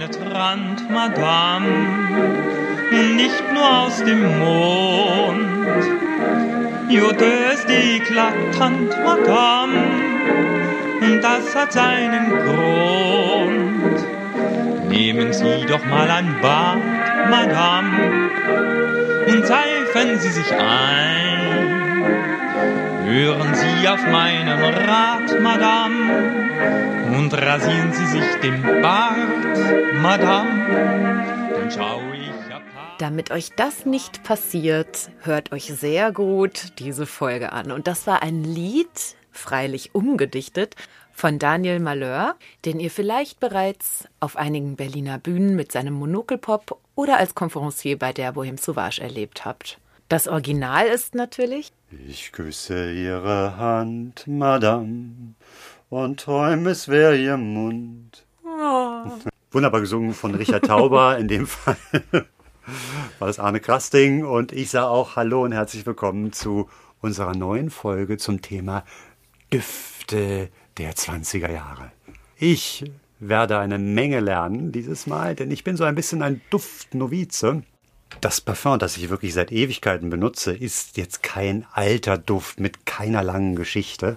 penetrant, Madame, nicht nur aus dem Mond. Jodös eklatant, Madame, das hat seinen Grund. Nehmen Sie doch mal ein Bad, Madame, und seifen Sie sich ein. Hören Sie auf meinen Rat, Madame, und rasieren Sie sich den Bart, Madame, dann schau ich. Damit euch das nicht passiert, hört euch sehr gut diese Folge an. Und das war ein Lied, freilich umgedichtet, von Daniel Malheur, den ihr vielleicht bereits auf einigen Berliner Bühnen mit seinem Monokelpop oder als Konferencier bei der Bohem Sauvage erlebt habt. Das Original ist natürlich Ich küsse Ihre Hand, Madame, und träume, es wäre Ihr Mund. Wunderbar gesungen von Richard Tauber, in dem Fall war das Arne Krasting. Und ich sage auch Hallo und herzlich willkommen zu unserer neuen Folge zum Thema Düfte der 20er Jahre. Ich werde eine Menge lernen dieses Mal, denn ich bin so ein bisschen ein Duftnovize. Das Parfum, das ich wirklich seit Ewigkeiten benutze, ist jetzt kein alter Duft mit keiner langen Geschichte.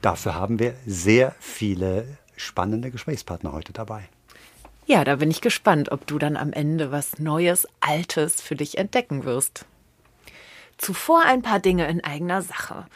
Dafür haben wir sehr viele spannende Gesprächspartner heute dabei. Ja, da bin ich gespannt, ob du dann am Ende was Neues, Altes für dich entdecken wirst. Zuvor ein paar Dinge in eigener Sache.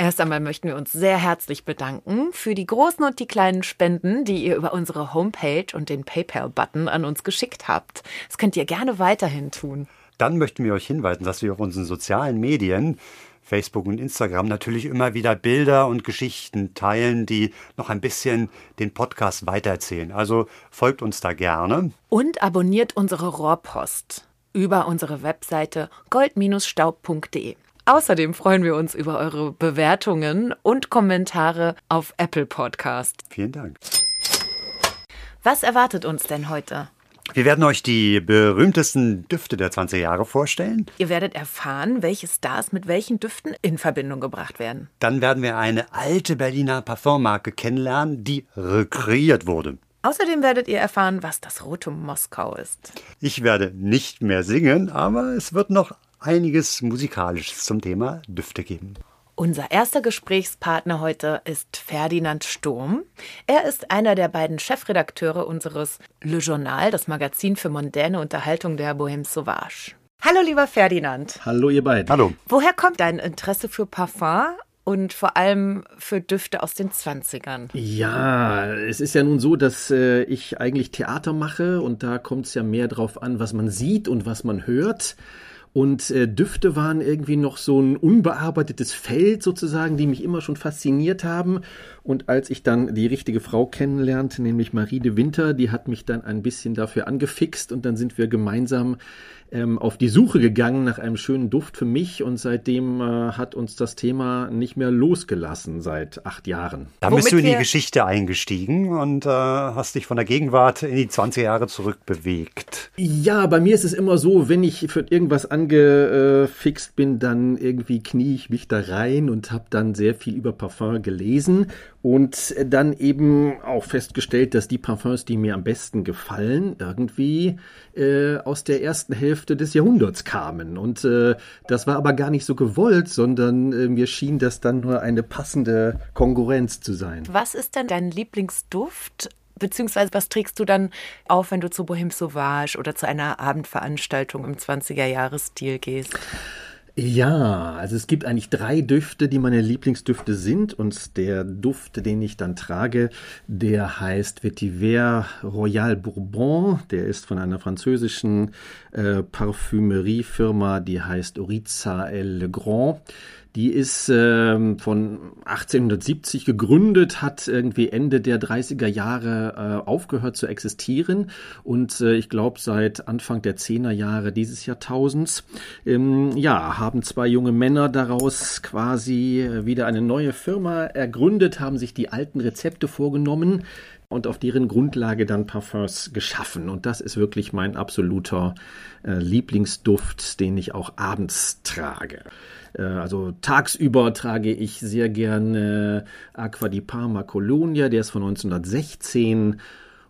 Erst einmal möchten wir uns sehr herzlich bedanken für die großen und die kleinen Spenden, die ihr über unsere Homepage und den PayPal-Button an uns geschickt habt. Das könnt ihr gerne weiterhin tun. Dann möchten wir euch hinweisen, dass wir auf unseren sozialen Medien, Facebook und Instagram, natürlich immer wieder Bilder und Geschichten teilen, die noch ein bisschen den Podcast weitererzählen. Also folgt uns da gerne. Und abonniert unsere Rohrpost über unsere Webseite gold-staub.de. Außerdem freuen wir uns über eure Bewertungen und Kommentare auf Apple Podcast. Vielen Dank. Was erwartet uns denn heute? Wir werden euch die berühmtesten Düfte der 20er Jahre vorstellen. Ihr werdet erfahren, welche Stars mit welchen Düften in Verbindung gebracht werden. Dann werden wir eine alte Berliner Parfummarke kennenlernen, die rekreiert wurde. Außerdem werdet ihr erfahren, was das Rote Moskau ist. Ich werde nicht mehr singen, aber es wird noch einiges Musikalisches zum Thema Düfte geben. Unser erster Gesprächspartner heute ist Ferdinand Sturm. Er ist einer der beiden Chefredakteure unseres Le Journal, das Magazin für mondäne Unterhaltung der Bohème Sauvage. Hallo, lieber Ferdinand. Hallo ihr beiden. Hallo. Woher kommt dein Interesse für Parfum und vor allem für Düfte aus den 20ern? Ja, es ist ja nun so, dass äh, ich eigentlich Theater mache und da kommt es ja mehr drauf an, was man sieht und was man hört. Und äh, Düfte waren irgendwie noch so ein unbearbeitetes Feld sozusagen, die mich immer schon fasziniert haben. Und als ich dann die richtige Frau kennenlernte, nämlich Marie de Winter, die hat mich dann ein bisschen dafür angefixt und dann sind wir gemeinsam ähm, auf die Suche gegangen nach einem schönen Duft für mich und seitdem äh, hat uns das Thema nicht mehr losgelassen seit acht Jahren. Dann bist Womit du in die Geschichte eingestiegen und äh, hast dich von der Gegenwart in die 20er Jahre zurückbewegt. Ja, bei mir ist es immer so, wenn ich für irgendwas angefixt bin, dann irgendwie knie ich mich da rein und habe dann sehr viel über Parfum gelesen und dann eben auch festgestellt, dass die Parfums, die mir am besten gefallen, irgendwie äh, aus der ersten Hälfte des Jahrhunderts kamen. Und äh, das war aber gar nicht so gewollt, sondern äh, mir schien das dann nur eine passende Konkurrenz zu sein. Was ist denn dein Lieblingsduft? Beziehungsweise was trägst du dann auf, wenn du zu Bohème Sauvage oder zu einer Abendveranstaltung im 20er-Jahres-Stil gehst? Ja, also es gibt eigentlich drei Düfte, die meine Lieblingsdüfte sind. Und der Duft, den ich dann trage, der heißt Vetiver Royal Bourbon. Der ist von einer französischen äh, Parfümeriefirma, die heißt Oriza El Legrand. Die ist äh, von 1870 gegründet, hat irgendwie Ende der 30er Jahre äh, aufgehört zu existieren und äh, ich glaube seit Anfang der 10er Jahre dieses Jahrtausends, ähm, ja, haben zwei junge Männer daraus quasi äh, wieder eine neue Firma ergründet, haben sich die alten Rezepte vorgenommen, und auf deren Grundlage dann Parfums geschaffen. Und das ist wirklich mein absoluter äh, Lieblingsduft, den ich auch abends trage. Äh, also tagsüber trage ich sehr gerne Aqua di Parma Colonia, der ist von 1916.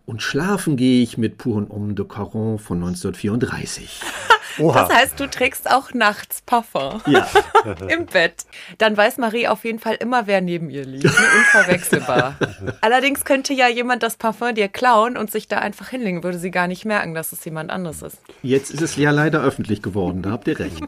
Und schlafen gehe ich mit Pour Homme de Caron von 1934. Oha. Das heißt, du trägst auch nachts Parfum. Ja. Im Bett. Dann weiß Marie auf jeden Fall immer, wer neben ihr liegt. Ne? Unverwechselbar. Allerdings könnte ja jemand das Parfum dir klauen und sich da einfach hinlegen, würde sie gar nicht merken, dass es jemand anderes ist. Jetzt ist es ja leider öffentlich geworden, da habt ihr recht.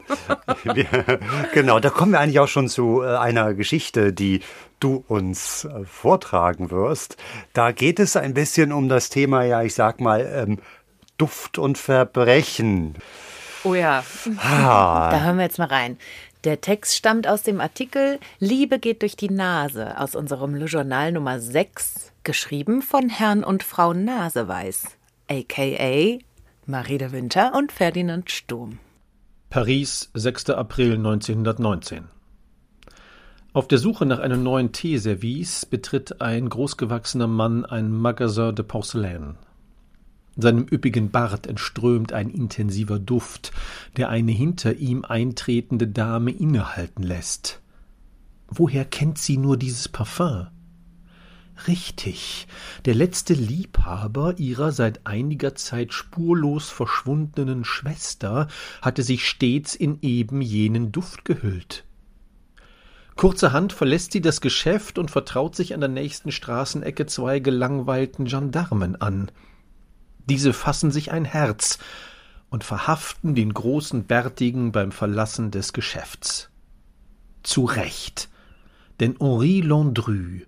genau, da kommen wir eigentlich auch schon zu äh, einer Geschichte, die du uns äh, vortragen wirst. Da geht es ein bisschen um das Thema, ja, ich sag mal, ähm, Duft und Verbrechen. Oh ja. Ah. Da hören wir jetzt mal rein. Der Text stammt aus dem Artikel Liebe geht durch die Nase aus unserem Le Journal Nummer 6, geschrieben von Herrn und Frau Naseweiß, aka Marie de Winter und Ferdinand Sturm. Paris, 6. April 1919. Auf der Suche nach einem neuen Teeservice betritt ein großgewachsener Mann ein Magasin de Porcelaine. Seinem üppigen Bart entströmt ein intensiver Duft, der eine hinter ihm eintretende Dame innehalten lässt. Woher kennt sie nur dieses Parfum? Richtig, der letzte Liebhaber ihrer seit einiger Zeit spurlos verschwundenen Schwester hatte sich stets in eben jenen Duft gehüllt. Kurzerhand verlässt sie das Geschäft und vertraut sich an der nächsten Straßenecke zwei gelangweilten Gendarmen an. Diese fassen sich ein Herz und verhaften den großen Bärtigen beim Verlassen des Geschäfts. Zu Recht, denn Henri Landru,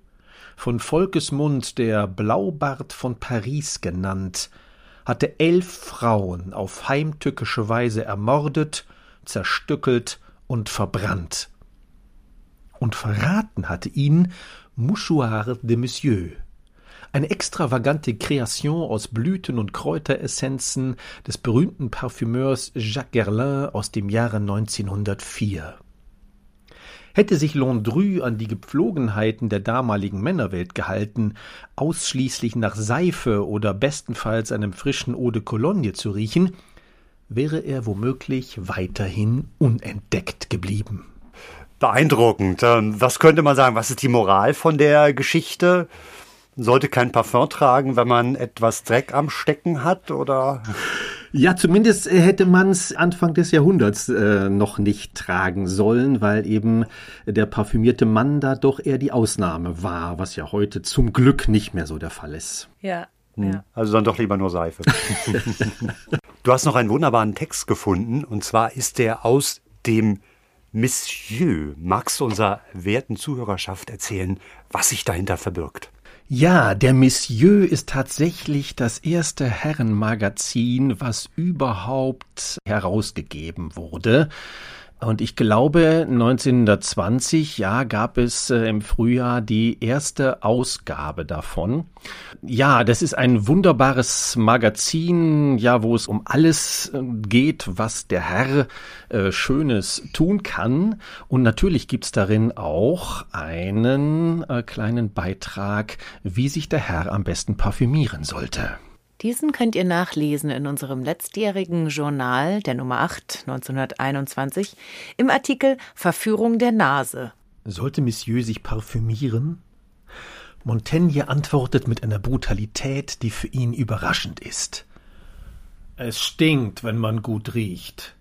von Volkesmund der Blaubart von Paris genannt, hatte elf Frauen auf heimtückische Weise ermordet, zerstückelt und verbrannt. Und verraten hatte ihn Mouchoir de Monsieur, eine extravagante Kreation aus Blüten und Kräuteressenzen des berühmten Parfümeurs Jacques Guerlain aus dem Jahre 1904. Hätte sich Landru an die Gepflogenheiten der damaligen Männerwelt gehalten, ausschließlich nach Seife oder bestenfalls einem frischen Eau de Cologne zu riechen, wäre er womöglich weiterhin unentdeckt geblieben. Beeindruckend. Ähm, was könnte man sagen? Was ist die Moral von der Geschichte? sollte kein Parfum tragen, wenn man etwas Dreck am Stecken hat, oder? Ja, zumindest hätte man es Anfang des Jahrhunderts äh, noch nicht tragen sollen, weil eben der parfümierte Mann da doch eher die Ausnahme war, was ja heute zum Glück nicht mehr so der Fall ist. Ja. Hm. ja. Also dann doch lieber nur Seife. du hast noch einen wunderbaren Text gefunden, und zwar ist der aus dem Monsieur. Magst du unserer werten Zuhörerschaft erzählen, was sich dahinter verbirgt? Ja, der Monsieur ist tatsächlich das erste Herrenmagazin, was überhaupt herausgegeben wurde. Und ich glaube, 1920, ja, gab es äh, im Frühjahr die erste Ausgabe davon. Ja, das ist ein wunderbares Magazin, ja, wo es um alles äh, geht, was der Herr äh, Schönes tun kann. Und natürlich gibt's darin auch einen äh, kleinen Beitrag, wie sich der Herr am besten parfümieren sollte. Diesen könnt ihr nachlesen in unserem letztjährigen Journal der Nummer 8 1921 im Artikel Verführung der Nase. Sollte Monsieur sich parfümieren? Montaigne antwortet mit einer Brutalität, die für ihn überraschend ist. Es stinkt, wenn man gut riecht.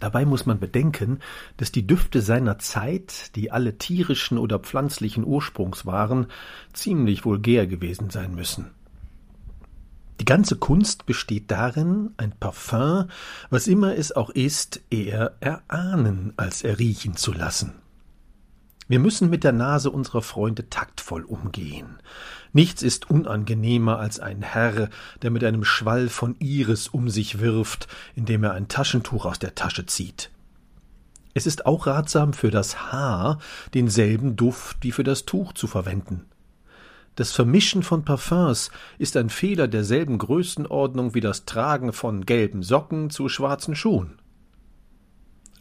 Dabei muss man bedenken, dass die Düfte seiner Zeit, die alle tierischen oder pflanzlichen Ursprungs waren, ziemlich vulgär gewesen sein müssen. Die ganze Kunst besteht darin, ein Parfum, was immer es auch ist, eher erahnen als erriechen zu lassen. Wir müssen mit der Nase unserer Freunde taktvoll umgehen. Nichts ist unangenehmer als ein Herr, der mit einem Schwall von Iris um sich wirft, indem er ein Taschentuch aus der Tasche zieht. Es ist auch ratsam für das Haar denselben Duft wie für das Tuch zu verwenden. Das Vermischen von Parfums ist ein Fehler derselben Größenordnung wie das Tragen von gelben Socken zu schwarzen Schuhen.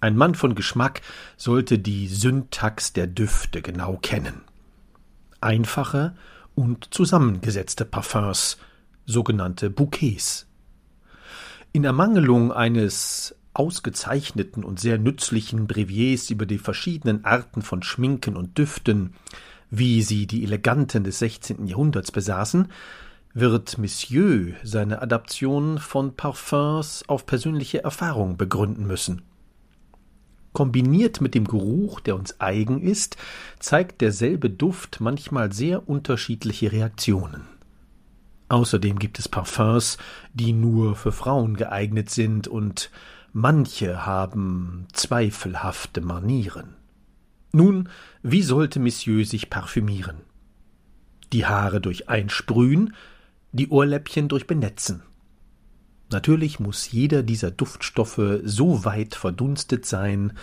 Ein Mann von Geschmack sollte die Syntax der Düfte genau kennen. Einfache und zusammengesetzte Parfums, sogenannte Bouquets. In Ermangelung eines ausgezeichneten und sehr nützlichen Breviers über die verschiedenen Arten von Schminken und Düften, wie sie die Eleganten des 16. Jahrhunderts besaßen, wird Monsieur seine Adaption von Parfums auf persönliche Erfahrung begründen müssen. Kombiniert mit dem Geruch, der uns eigen ist, zeigt derselbe Duft manchmal sehr unterschiedliche Reaktionen. Außerdem gibt es Parfums, die nur für Frauen geeignet sind und manche haben zweifelhafte Manieren. Nun, wie sollte Monsieur sich parfümieren? Die Haare durch Einsprühen, die Ohrläppchen durch Benetzen. Natürlich muss jeder dieser Duftstoffe so weit verdunstet sein,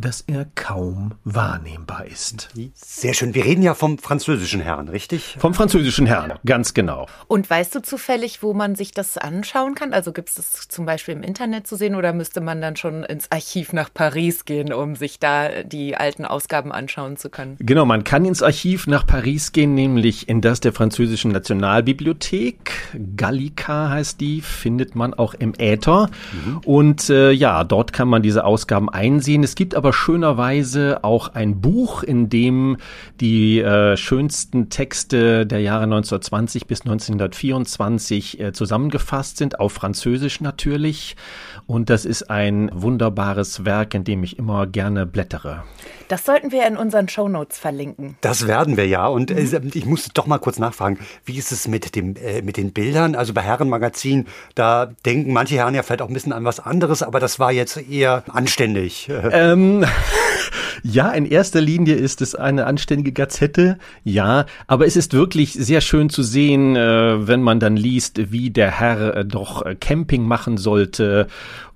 dass er kaum wahrnehmbar ist. Sehr schön. Wir reden ja vom französischen Herrn, richtig? Vom französischen Herrn, ganz genau. Und weißt du zufällig, wo man sich das anschauen kann? Also gibt es das zum Beispiel im Internet zu sehen oder müsste man dann schon ins Archiv nach Paris gehen, um sich da die alten Ausgaben anschauen zu können? Genau, man kann ins Archiv nach Paris gehen, nämlich in das der französischen Nationalbibliothek. Gallica heißt die, findet man auch im Äther. Mhm. Und äh, ja, dort kann man diese Ausgaben einsehen. Es gibt aber aber schönerweise auch ein Buch, in dem die äh, schönsten Texte der Jahre 1920 bis 1924 äh, zusammengefasst sind, auf Französisch natürlich. Und das ist ein wunderbares Werk, in dem ich immer gerne blättere. Das sollten wir in unseren Shownotes verlinken. Das werden wir ja. Und äh, mhm. ich muss doch mal kurz nachfragen, wie ist es mit, dem, äh, mit den Bildern? Also bei Herrenmagazin, da denken manche Herren ja vielleicht auch ein bisschen an was anderes, aber das war jetzt eher anständig. Ähm, ja, in erster Linie ist es eine anständige Gazette, ja, aber es ist wirklich sehr schön zu sehen, äh, wenn man dann liest, wie der Herr äh, doch äh, Camping machen sollte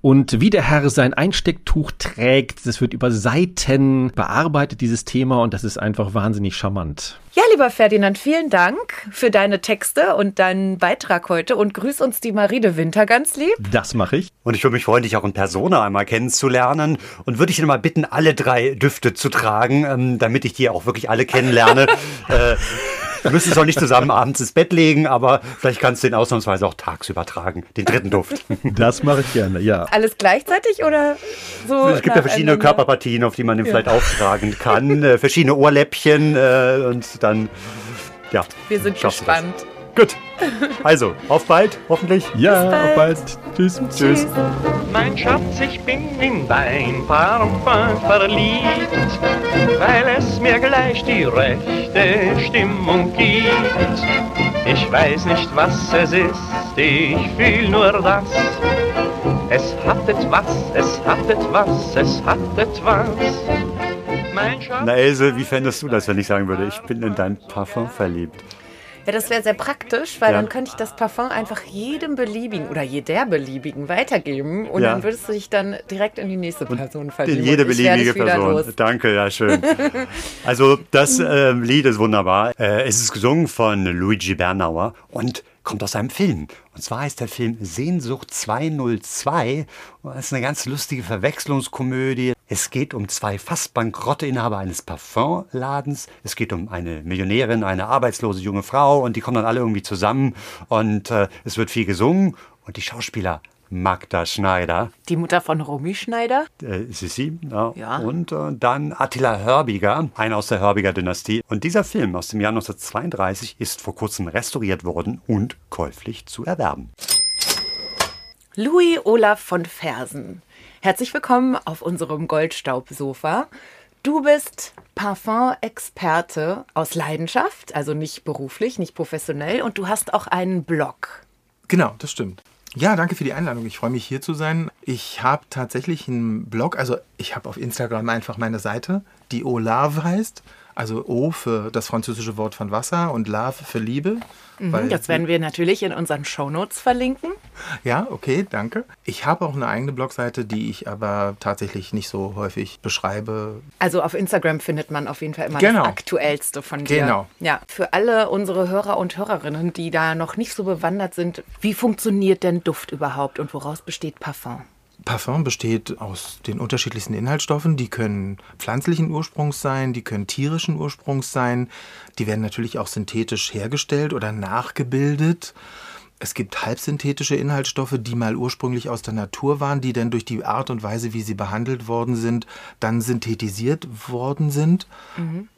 und wie der Herr sein Einstecktuch trägt. Das wird über Seiten bearbeitet, dieses Thema, und das ist einfach wahnsinnig charmant. Ja, lieber Ferdinand, vielen Dank für deine Texte und deinen Beitrag heute und grüß uns die Marie de Winter ganz lieb. Das mache ich. Und ich würde mich freuen, dich auch in Persona einmal kennenzulernen und würde dich dann mal bitten, alle drei Düfte zu tragen, ähm, damit ich die auch wirklich alle kennenlerne. äh, wir müssen es auch nicht zusammen abends ins Bett legen, aber vielleicht kannst du den ausnahmsweise auch tagsüber tragen, den dritten Duft. Das mache ich gerne, ja. Alles gleichzeitig oder so? Es gibt ja verschiedene Körperpartien, auf die man den ja. vielleicht auftragen kann, äh, verschiedene Ohrläppchen äh, und dann, ja. Wir sind gespannt. Gut. Also, auf bald, hoffentlich. Ja, bald. auf bald. Tschüss. Tschüss. Mein Schatz, ich bin in dein Parfum verliebt, weil es mir gleich die rechte Stimmung gibt. Ich weiß nicht, was es ist, ich fühl nur das. Es hat etwas, es hat etwas, es hat etwas. Na Else, wie fändest du das, wenn ich sagen würde, ich bin in dein Parfum verliebt? Ja, das wäre sehr praktisch, weil ja. dann könnte ich das Parfum einfach jedem beliebigen oder jeder beliebigen weitergeben und ja. dann würdest du dich dann direkt in die nächste Person verlieben. In jede beliebige Person. Danke, ja, schön. also das äh, Lied ist wunderbar. Äh, es ist gesungen von Luigi Bernauer und kommt aus einem Film. Und zwar heißt der Film Sehnsucht 202. Das ist eine ganz lustige Verwechslungskomödie. Es geht um zwei fast bankrotte Inhaber eines Parfumladens. Es geht um eine Millionärin, eine arbeitslose junge Frau und die kommen dann alle irgendwie zusammen und äh, es wird viel gesungen und die Schauspieler Magda Schneider. Die Mutter von Romy Schneider? Äh, Sissi, ja. ja. Und äh, dann Attila Hörbiger, einer aus der Hörbiger Dynastie. Und dieser Film aus dem Jahr 1932 ist vor kurzem restauriert worden und käuflich zu erwerben. Louis Olaf von Fersen. Herzlich willkommen auf unserem Goldstaubsofa. Du bist Parfum-Experte aus Leidenschaft, also nicht beruflich, nicht professionell, und du hast auch einen Blog. Genau, das stimmt. Ja, danke für die Einladung. Ich freue mich hier zu sein. Ich habe tatsächlich einen Blog, also ich habe auf Instagram einfach meine Seite, die Olave heißt. Also O für das französische Wort von Wasser und Lave für Liebe. Mhm, das werden wir natürlich in unseren Shownotes verlinken. Ja, okay, danke. Ich habe auch eine eigene Blogseite, die ich aber tatsächlich nicht so häufig beschreibe. Also auf Instagram findet man auf jeden Fall immer Genau. das Aktuellste von dir. Genau. Ja, für alle unsere Hörer und Hörerinnen, die da noch nicht so bewandert sind, wie funktioniert denn Duft überhaupt und woraus besteht Parfum? Parfum besteht aus den unterschiedlichsten Inhaltsstoffen. Die können pflanzlichen Ursprungs sein, die können tierischen Ursprungs sein. Die werden natürlich auch synthetisch hergestellt oder nachgebildet. Es gibt halbsynthetische Inhaltsstoffe, die mal ursprünglich aus der Natur waren, die dann durch die Art und Weise, wie sie behandelt worden sind, dann synthetisiert worden sind.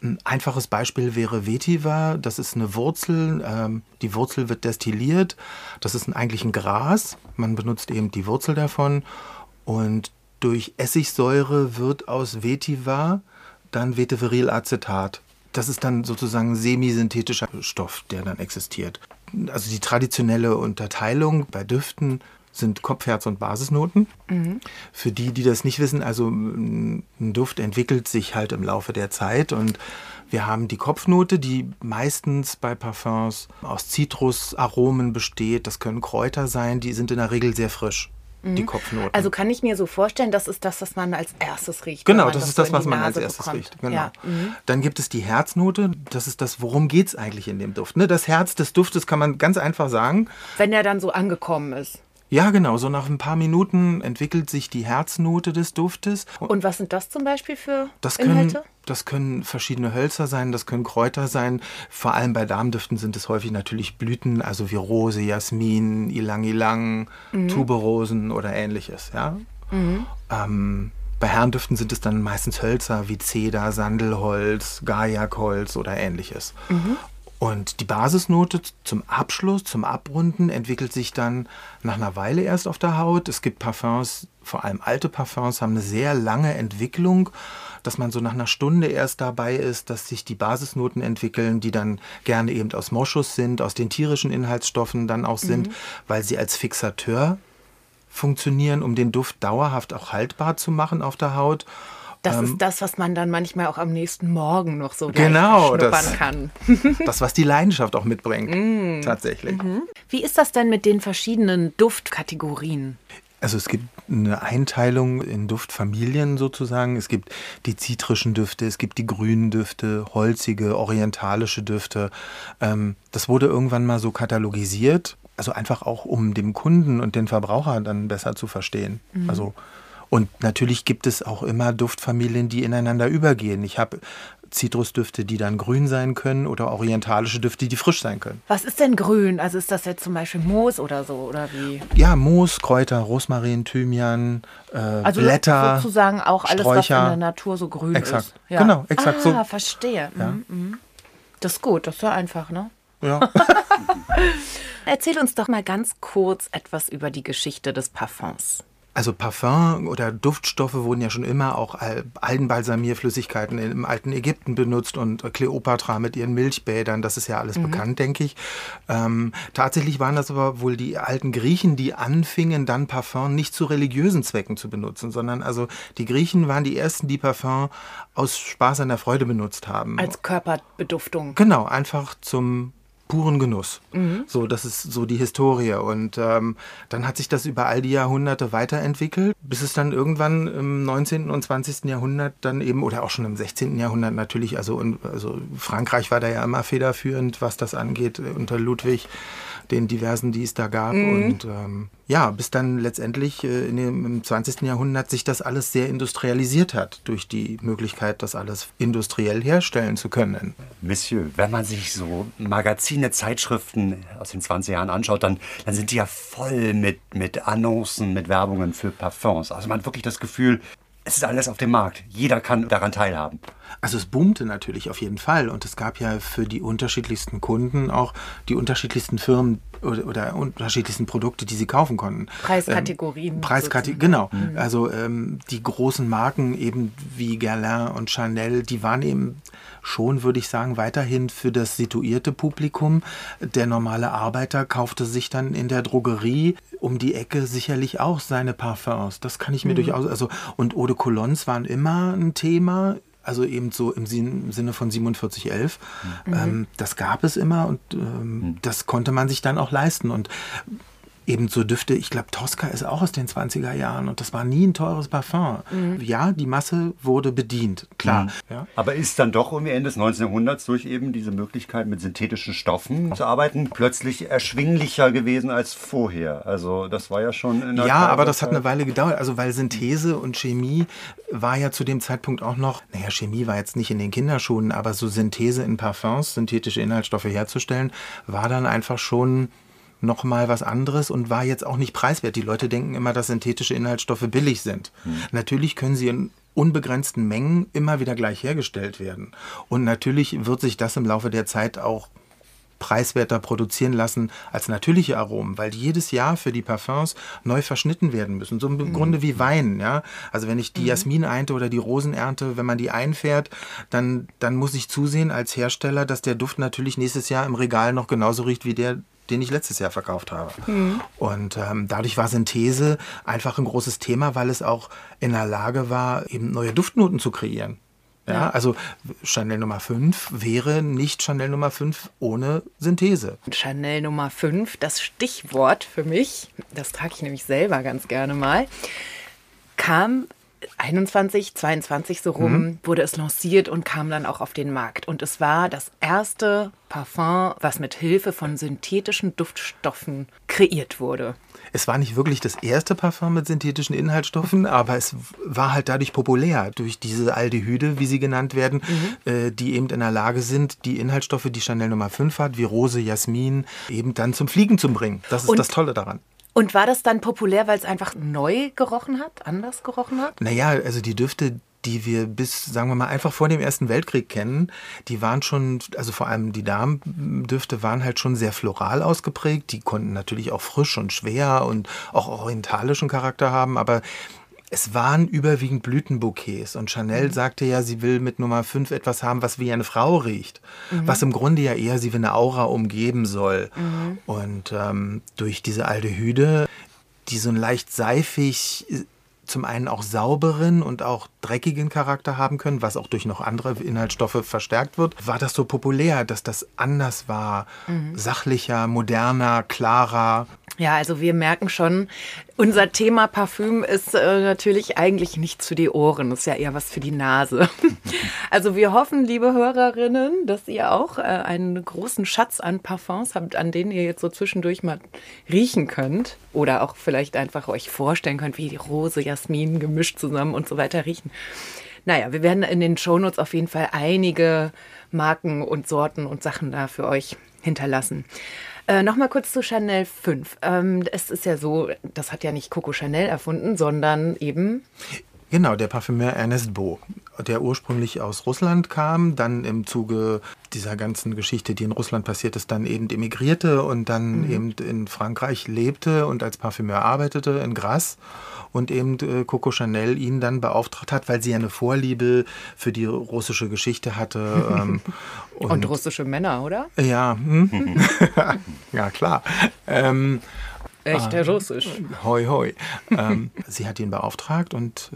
Ein einfaches Beispiel wäre Vetiver. Das ist eine Wurzel. Ähm, die Wurzel wird destilliert. Das ist eigentlich ein Gras. Man benutzt eben die Wurzel davon. Und durch Essigsäure wird aus Vetiver dann Vetiverilacetat. Das ist dann sozusagen ein semisynthetischer Stoff, der dann existiert. Also die traditionelle Unterteilung bei Düften sind Kopf, Herz und Basisnoten. Für die, die das nicht wissen, also ein Duft entwickelt sich halt im Laufe der Zeit und wir haben die Kopfnote, die meistens bei Parfums aus Zitrusaromen besteht. Das können Kräuter sein, die sind in der Regel sehr frisch, die Kopfnoten. Also kann ich mir so vorstellen, das ist das, was man als erstes riecht. Genau, man das ist so das, in was man als erstes bekommt. riecht. Genau. Ja. mhm. Dann gibt es die Herznote. Das ist das, worum geht es eigentlich in dem Duft? Ne? Das Herz des Duftes kann man ganz einfach sagen. Wenn er dann so angekommen ist. Ja, genau. So nach ein paar Minuten entwickelt sich die Herznote des Duftes. Und was sind das zum Beispiel für Das können, Inhalte? das können verschiedene Hölzer sein, das können Kräuter sein. Vor allem bei Darmdüften sind es häufig natürlich Blüten, also wie Rose, Jasmin, Ilang-Ilang, Mhm. Tuberosen oder ähnliches. Ja? Ähm, bei Herrendüften sind es dann meistens Hölzer wie Zeder, Sandelholz, Gajakholz oder ähnliches. Und die Basisnote zum Abschluss, zum Abrunden entwickelt sich dann nach einer Weile erst auf der Haut. Es gibt Parfums, vor allem alte Parfums, haben eine sehr lange Entwicklung, dass man so nach einer Stunde erst dabei ist, dass sich die Basisnoten entwickeln, die dann gerne eben aus Moschus sind, aus den tierischen Inhaltsstoffen dann auch sind, weil sie als Fixateur funktionieren, um den Duft dauerhaft auch haltbar zu machen auf der Haut. Das ist das, was man dann manchmal auch am nächsten Morgen noch so Ähm, Genau, gleich das- schnuppern kann. Das, was die Leidenschaft auch mitbringt, tatsächlich. Wie ist das denn mit den verschiedenen Duftkategorien? Also es gibt eine Einteilung in Duftfamilien sozusagen. Es gibt die zitrischen Düfte, es gibt die grünen Düfte, holzige, orientalische Düfte. Ähm, das wurde irgendwann mal so katalogisiert, also einfach auch um dem Kunden und den Verbraucher dann besser zu verstehen. Also und natürlich gibt es auch immer Duftfamilien, die ineinander übergehen. Ich habe Zitrusdüfte, die dann grün sein können oder orientalische Düfte, die frisch sein können. Was ist denn grün? Also ist das jetzt zum Beispiel Moos oder so? Oder wie? Ja, Moos, Kräuter, Rosmarin, Thymian, äh, Also Blätter. sozusagen auch alles, was in Sträucher. der Natur so grün Exakt. ist. Genau, exakt ah, so. verstehe. Ja. Mhm, mhm. Das ist gut, das ist ja einfach, ne? Ja. Erzähl uns doch mal ganz kurz etwas über die Geschichte des Parfums. Also Parfum oder Duftstoffe wurden ja schon immer auch Al- Algenbalsamierflüssigkeiten im alten Ägypten benutzt und Kleopatra mit ihren Milchbädern, das ist ja alles bekannt, denke ich. Ähm, tatsächlich waren das aber wohl die alten Griechen, die anfingen, dann Parfum nicht zu religiösen Zwecken zu benutzen, sondern also die Griechen waren die ersten, die Parfum aus Spaß an der Freude benutzt haben. Als Körperbeduftung. Genau, einfach zum puren Genuss. So, das ist so die Historie. Und ähm, dann hat sich das über all die Jahrhunderte weiterentwickelt, bis es dann irgendwann im 19. und 20. Jahrhundert dann eben, oder auch schon im 16. Jahrhundert natürlich, also, also Frankreich war da ja immer federführend, was das angeht, äh, unter Ludwig, den diversen, die es da gab. Und ähm, ja, bis dann letztendlich äh, in dem, im 20. Jahrhundert sich das alles sehr industrialisiert hat, durch die Möglichkeit, das alles industriell herstellen zu können. Monsieur, wenn man sich so Magazine, Zeitschriften aus den 20 Jahren anschaut, dann, dann sind die ja voll mit, mit Annoncen, mit Werbungen für Parfums. Also man hat wirklich das Gefühl, es ist alles auf dem Markt. Jeder kann daran teilhaben. Also es boomte natürlich auf jeden Fall und es gab ja für die unterschiedlichsten Kunden auch die unterschiedlichsten Firmen oder, oder unterschiedlichsten Produkte, die sie kaufen konnten. Preiskategorien Ähm, Preiskategorien, genau. Also ähm, die großen Marken eben wie Guerlain und Chanel, die waren eben schon, würde ich sagen, weiterhin für das situierte Publikum. Der normale Arbeiter kaufte sich dann in der Drogerie um die Ecke sicherlich auch seine Parfums. Das kann ich mir durchaus, also und Eau de Cologne waren immer ein Thema. Also eben so im Sin- Sinne von 4711. Ähm, das gab es immer und ähm, das konnte man sich dann auch leisten. Und eben so Düfte. Ich glaube, Tosca ist auch aus den 20er Jahren und das war nie ein teures Parfum. Mhm. Ja, die Masse wurde bedient, klar. Mhm. Ja. Aber ist dann doch irgendwie Ende des 19. Jahrhunderts durch eben diese Möglichkeit mit synthetischen Stoffen zu arbeiten plötzlich erschwinglicher gewesen als vorher. Also das war ja schon in der Ja, aber das hat eine Weile gedauert. Also weil Synthese und Chemie war ja zu dem Zeitpunkt auch noch, naja, Chemie war jetzt nicht in den Kinderschuhen, aber so Synthese in Parfums, synthetische Inhaltsstoffe herzustellen, war dann einfach schon noch mal was anderes und war jetzt auch nicht preiswert. Die Leute denken immer, dass synthetische Inhaltsstoffe billig sind. Hm. Natürlich können sie in unbegrenzten Mengen immer wieder gleich hergestellt werden. Und natürlich wird sich das im Laufe der Zeit auch preiswerter produzieren lassen als natürliche Aromen, weil jedes Jahr für die Parfums neu verschnitten werden müssen. So im mhm. Grunde wie Wein, ja. Also wenn ich die mhm. Jasmin einte oder die Rosen ernte, wenn man die einfährt, dann, dann muss ich zusehen als Hersteller, dass der Duft natürlich nächstes Jahr im Regal noch genauso riecht wie der, den ich letztes Jahr verkauft habe. Mhm. Und ähm, dadurch war Synthese einfach ein großes Thema, weil es auch in der Lage war, eben neue Duftnoten zu kreieren. Ja, also Chanel Nummer 5 wäre nicht Chanel Nummer 5 ohne Synthese. Chanel Nummer 5, das Stichwort für mich, das trage ich nämlich selber ganz gerne mal, kam 21, 22 so rum mhm. wurde es lanciert und kam dann auch auf den Markt. Und es war das erste Parfum, was mit Hilfe von synthetischen Duftstoffen kreiert wurde. Es war nicht wirklich das erste Parfum mit synthetischen Inhaltsstoffen, aber es war halt dadurch populär, durch diese Aldehyde, wie sie genannt werden, mhm. äh, die eben in der Lage sind, die Inhaltsstoffe, die Chanel Nummer 5 hat, wie Rose, Jasmin, eben dann zum Fliegen zu bringen. Das ist und das Tolle daran. Und war das dann populär, weil es einfach neu gerochen hat, anders gerochen hat? Naja, also die Düfte, die wir bis, sagen wir mal, einfach vor dem Ersten Weltkrieg kennen, die waren schon, also vor allem die Darmdüfte waren halt schon sehr floral ausgeprägt. Die konnten natürlich auch frisch und schwer und auch orientalischen Charakter haben, aber es waren überwiegend Blütenbouquets und Chanel mhm. sagte ja, sie will mit Nummer 5 etwas haben, was wie eine Frau riecht. Mhm. Was im Grunde ja eher sie wie eine Aura umgeben soll. Mhm. Und ähm, durch diese Aldehyde, die so ein leicht seifig zum einen auch sauberen und auch dreckigen Charakter haben können, was auch durch noch andere Inhaltsstoffe verstärkt wird, war das so populär, dass das anders war, mhm. sachlicher, moderner, klarer. Ja, also wir merken schon, unser Thema Parfüm ist äh, natürlich eigentlich nicht für die Ohren, ist ja eher was für die Nase. also wir hoffen, liebe Hörerinnen, dass ihr auch äh, einen großen Schatz an Parfums habt, an denen ihr jetzt so zwischendurch mal riechen könnt oder auch vielleicht einfach euch vorstellen könnt, wie die Rose, Jasmin gemischt zusammen und so weiter riechen. Naja, wir werden in den Shownotes auf jeden Fall einige Marken und Sorten und Sachen da für euch hinterlassen. Äh, Nochmal kurz zu Chanel 5. Ähm, es ist ja so, das hat ja nicht Coco Chanel erfunden, sondern eben. Genau, der Parfümeur Ernest Beau, der ursprünglich aus Russland kam, dann im Zuge dieser ganzen Geschichte, die in Russland passiert ist, dann eben emigrierte und dann mhm. eben in Frankreich lebte und als Parfümeur arbeitete in Grasse und eben äh, Coco Chanel ihn dann beauftragt hat, weil sie eine Vorliebe für die russische Geschichte hatte. Ähm, und, und, russische Männer, oder? Ja, hm? ja klar. Ähm, Echt äh, russisch. Hoi, hoi. ähm, sie hat ihn beauftragt und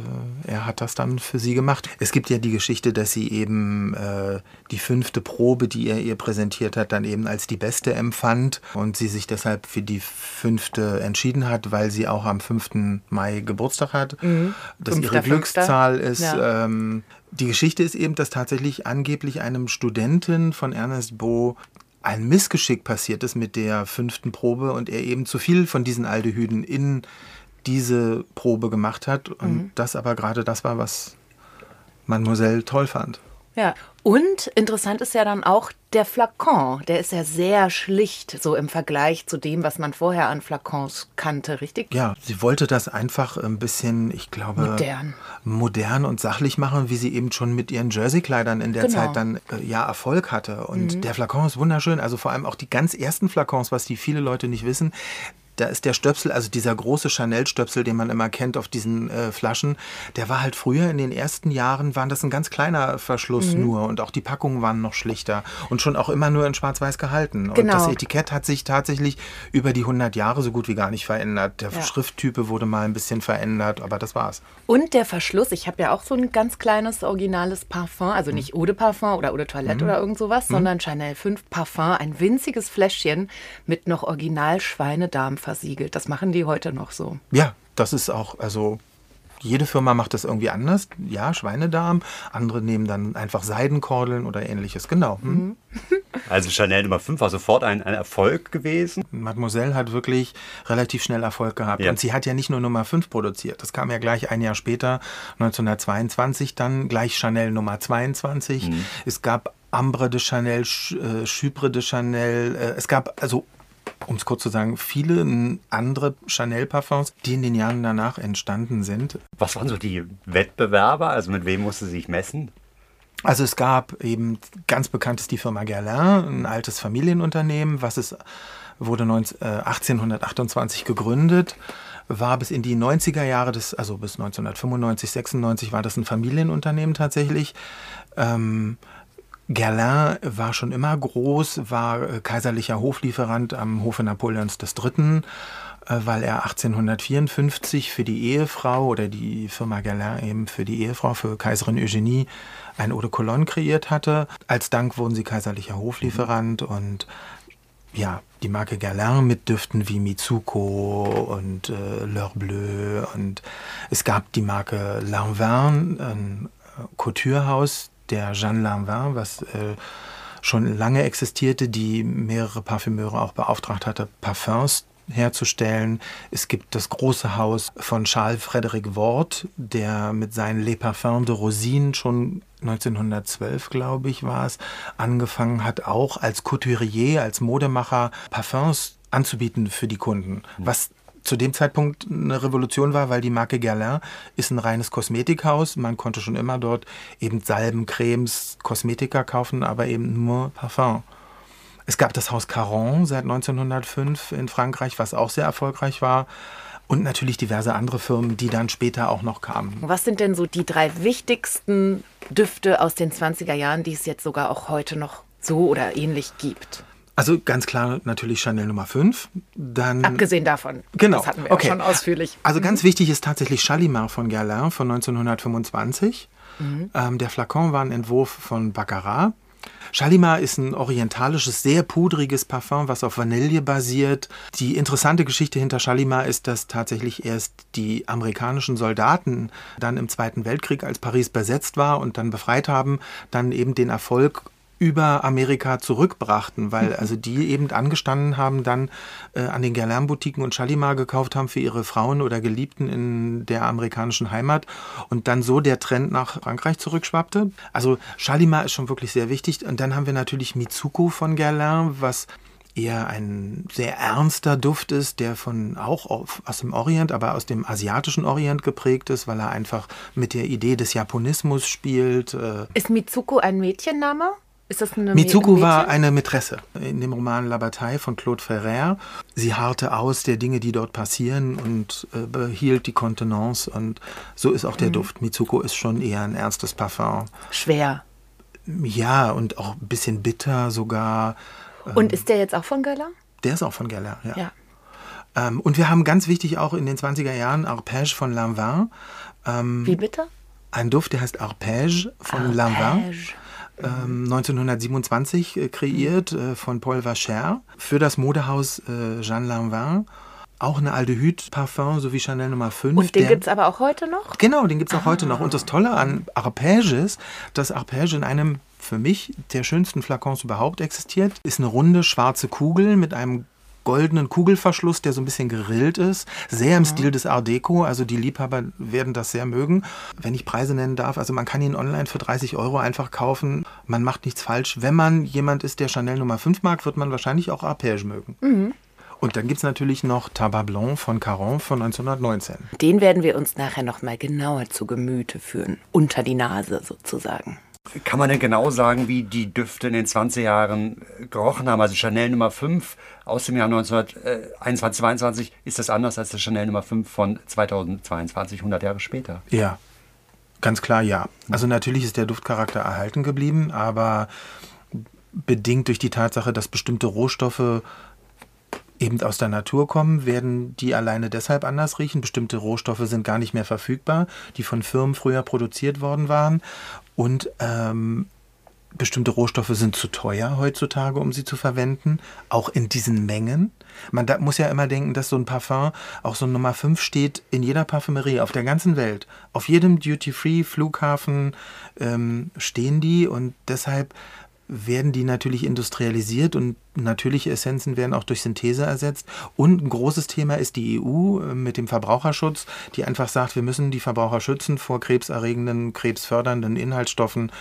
äh, er hat das dann für sie gemacht. Es gibt ja die Geschichte, dass sie eben äh, die fünfte Probe, die er ihr präsentiert hat, dann eben als die beste empfand und sie sich deshalb für die fünfte entschieden hat, weil sie auch am 5. Mai Geburtstag hat. Mhm. Dass Fünfter, ihre Glückszahl Fünfter. ist. Ja. Ähm, die Geschichte ist eben, dass tatsächlich angeblich einem Studenten von Ernest Beau ein Missgeschick passiert ist mit der fünften Probe und er eben zu viel von diesen Aldehyden in diese Probe gemacht hat und mhm. das aber gerade das war, was Mademoiselle toll fand. Ja, und interessant ist ja dann auch der Flakon. Der ist ja sehr schlicht, so im Vergleich zu dem, was man vorher an Flakons kannte, richtig? Ja, sie wollte das einfach ein bisschen, ich glaube, modern, modern und sachlich machen, wie sie eben schon mit ihren Jerseykleidern in der genau. Zeit dann äh, ja Erfolg hatte. Und mhm. der Flakon ist wunderschön. Also vor allem auch die ganz ersten Flakons, was die viele Leute nicht wissen, da ist der Stöpsel, also dieser große Chanel-Stöpsel, den man immer kennt auf diesen äh, Flaschen, der war halt früher in den ersten Jahren, waren das ein ganz kleiner Verschluss mhm. nur und auch die Packungen waren noch schlichter und schon auch immer nur in schwarz-weiß gehalten. Genau. Und das Etikett hat sich tatsächlich über die 100 Jahre so gut wie gar nicht verändert. Der ja. Schrifttype wurde mal ein bisschen verändert, aber das war's. Und der Verschluss, ich habe ja auch so ein ganz kleines originales Parfum, also nicht Eau de Parfum oder Eau de Toilette mhm. oder irgend sowas, mhm. sondern Chanel 5 Parfum, ein winziges Fläschchen mit noch original Schweinedarm versiegelt. Das machen die heute noch so. Ja, das ist auch, also jede Firma macht das irgendwie anders. Ja, Schweinedarm. Andere nehmen dann einfach Seidenkordeln oder ähnliches. Genau. Hm? Mhm. Also Chanel Nummer 5 war sofort ein, ein, Erfolg gewesen. Mademoiselle hat wirklich relativ schnell Erfolg gehabt. Ja. Und sie hat ja nicht nur Nummer 5 produziert. Das kam ja gleich ein Jahr später, 1922, dann gleich Chanel Nummer 22. Mhm. Es gab Ambre de Chanel, äh, Chypre de Chanel. Äh, es gab also um es kurz zu sagen, viele andere Chanel-Parfums, die in den Jahren danach entstanden sind. Was waren so die Wettbewerber? Also mit wem musste sie sich messen? Also es gab eben ganz bekannt ist die Firma Guerlain, ein altes Familienunternehmen, was es wurde 19, äh, 1828 gegründet, war bis in die 90er Jahre, des, also bis 1995, 96 war das ein Familienunternehmen tatsächlich. Ähm, Guerlain war schon immer groß, war äh, kaiserlicher Hoflieferant am Hofe Napoleons III., äh, weil er 1854 für die Ehefrau oder die Firma Guerlain eben für die Ehefrau, für Kaiserin Eugenie, ein Eau de Cologne kreiert hatte. Als Dank wurden sie kaiserlicher Hoflieferant und ja, die Marke Guerlain mit Düften wie Mitsuko und äh, L'Heure Bleu und es gab die Marke Lanvin, ein Couturehaus, der Jeanne Lanvin, was äh, schon lange existierte, die mehrere Parfümeure auch beauftragt hatte, Parfums herzustellen. Es gibt das große Haus von Charles Frédéric Ward, der mit seinen Les Parfums de Rosine schon 1912, glaube ich, war es, angefangen hat, auch als Couturier, als Modemacher Parfums anzubieten für die Kunden, was zu dem Zeitpunkt eine Revolution war, weil die Marke Guerlain ist ein reines Kosmetikhaus. Man konnte schon immer dort eben Salben, Cremes, Kosmetika kaufen, aber eben nur Parfum. Es gab das Haus Caron seit 1905 in Frankreich, was auch sehr erfolgreich war. Und natürlich diverse andere Firmen, die dann später auch noch kamen. Was sind denn so die drei wichtigsten Düfte aus den 20er Jahren, die es jetzt sogar auch heute noch so oder ähnlich gibt? Also ganz klar natürlich Chanel Nummer 5. Dann, Abgesehen davon. Genau. Das hatten wir okay. schon ausführlich. Also mhm. ganz wichtig ist tatsächlich Chalimar von Guerlain von 1925. Mhm. Ähm, der Flakon war ein Entwurf von Baccarat. Shalimar ist ein orientalisches, sehr pudriges Parfum, was auf Vanille basiert. Die interessante Geschichte hinter Shalimar ist, dass tatsächlich erst die amerikanischen Soldaten dann im Zweiten Weltkrieg, als Paris besetzt war und dann befreit haben, dann eben den Erfolg über Amerika zurückbrachten, weil mhm. also die eben angestanden haben, dann äh, an den Guerlain-Boutiquen und Shalimar gekauft haben für ihre Frauen oder Geliebten in der amerikanischen Heimat und dann so der Trend nach Frankreich zurückschwappte. Also Shalimar ist schon wirklich sehr wichtig. Und dann haben wir natürlich Mitsuko von Guerlain, was eher ein sehr ernster Duft ist, der von auch aus dem Orient, aber aus dem asiatischen Orient geprägt ist, weil er einfach mit der Idee des Japonismus spielt. Äh. Ist Mitsuko ein Mädchenname? Ist das eine Mitsuko war eine Mätresse in dem Roman La Bataille von Claude Ferrer. Sie harrte aus der Dinge, die dort passieren und äh, behielt die Kontenance und so ist auch der mhm. Duft. Mitsuko ist schon eher ein ernstes Parfum. Schwer. Ja, und auch ein bisschen bitter sogar. Und ähm, ist der jetzt auch von Geller? Der ist auch von Geller, ja. ja. Ähm, und wir haben ganz wichtig auch in den 20er Jahren Arpège von Lanvin. Ähm, Wie bitte? Ein Duft, der heißt Arpège von Arpège. Lanvin. 1927 ähm, äh, kreiert äh, von Paul Vacher für das Modehaus äh, Jean Lanvin. Auch eine Aldehyd-Parfum, so wie Chanel Nummer 5. Und den gibt es aber auch heute noch? Genau, den gibt es auch heute noch. Und das Tolle an Arpège ist, dass Arpège in einem für mich der schönsten Flakons überhaupt existiert. Ist eine runde schwarze Kugel mit einem goldenen Kugelverschluss, der so ein bisschen gerillt ist. Sehr im mhm. Stil des Art Deco. Also die Liebhaber werden das sehr mögen. Wenn ich Preise nennen darf, also man kann ihn online für 30 Euro einfach kaufen. Man macht nichts falsch. Wenn man jemand ist, der Chanel Nummer 5 mag, wird man wahrscheinlich auch Arpège mögen. Mhm. Und dann gibt es natürlich noch Tabac Blanc von Caron von 1919. Den werden wir uns nachher nochmal genauer zu Gemüte führen. Unter die Nase sozusagen. Kann man denn genau sagen, wie die Düfte in den 20 Jahren äh, gerochen haben? Also Chanel Nummer 5 aus dem Jahr 1921, 22 ist das anders als das Chanel Nummer 5 von 2022, 100 Jahre später. Ja, ganz klar ja. Also natürlich ist der Duftcharakter erhalten geblieben, aber bedingt durch die Tatsache, dass bestimmte Rohstoffe eben aus der Natur kommen, werden die alleine deshalb anders riechen. Bestimmte Rohstoffe sind gar nicht mehr verfügbar, die von Firmen früher produziert worden waren. Und ähm, bestimmte Rohstoffe sind zu teuer heutzutage, um sie zu verwenden, auch in diesen Mengen. Man da muss ja immer denken, dass so ein Parfum, auch so ein Nummer 5 steht in jeder Parfümerie auf der ganzen Welt. Auf jedem Duty-Free-Flughafen ähm, stehen die und deshalb werden die natürlich industrialisiert und natürliche Essenzen werden auch durch Synthese ersetzt. Und ein großes Thema ist die EU äh, mit dem Verbraucherschutz, die einfach sagt, wir müssen die Verbraucher schützen vor krebserregenden, krebsfördernden Inhaltsstoffen,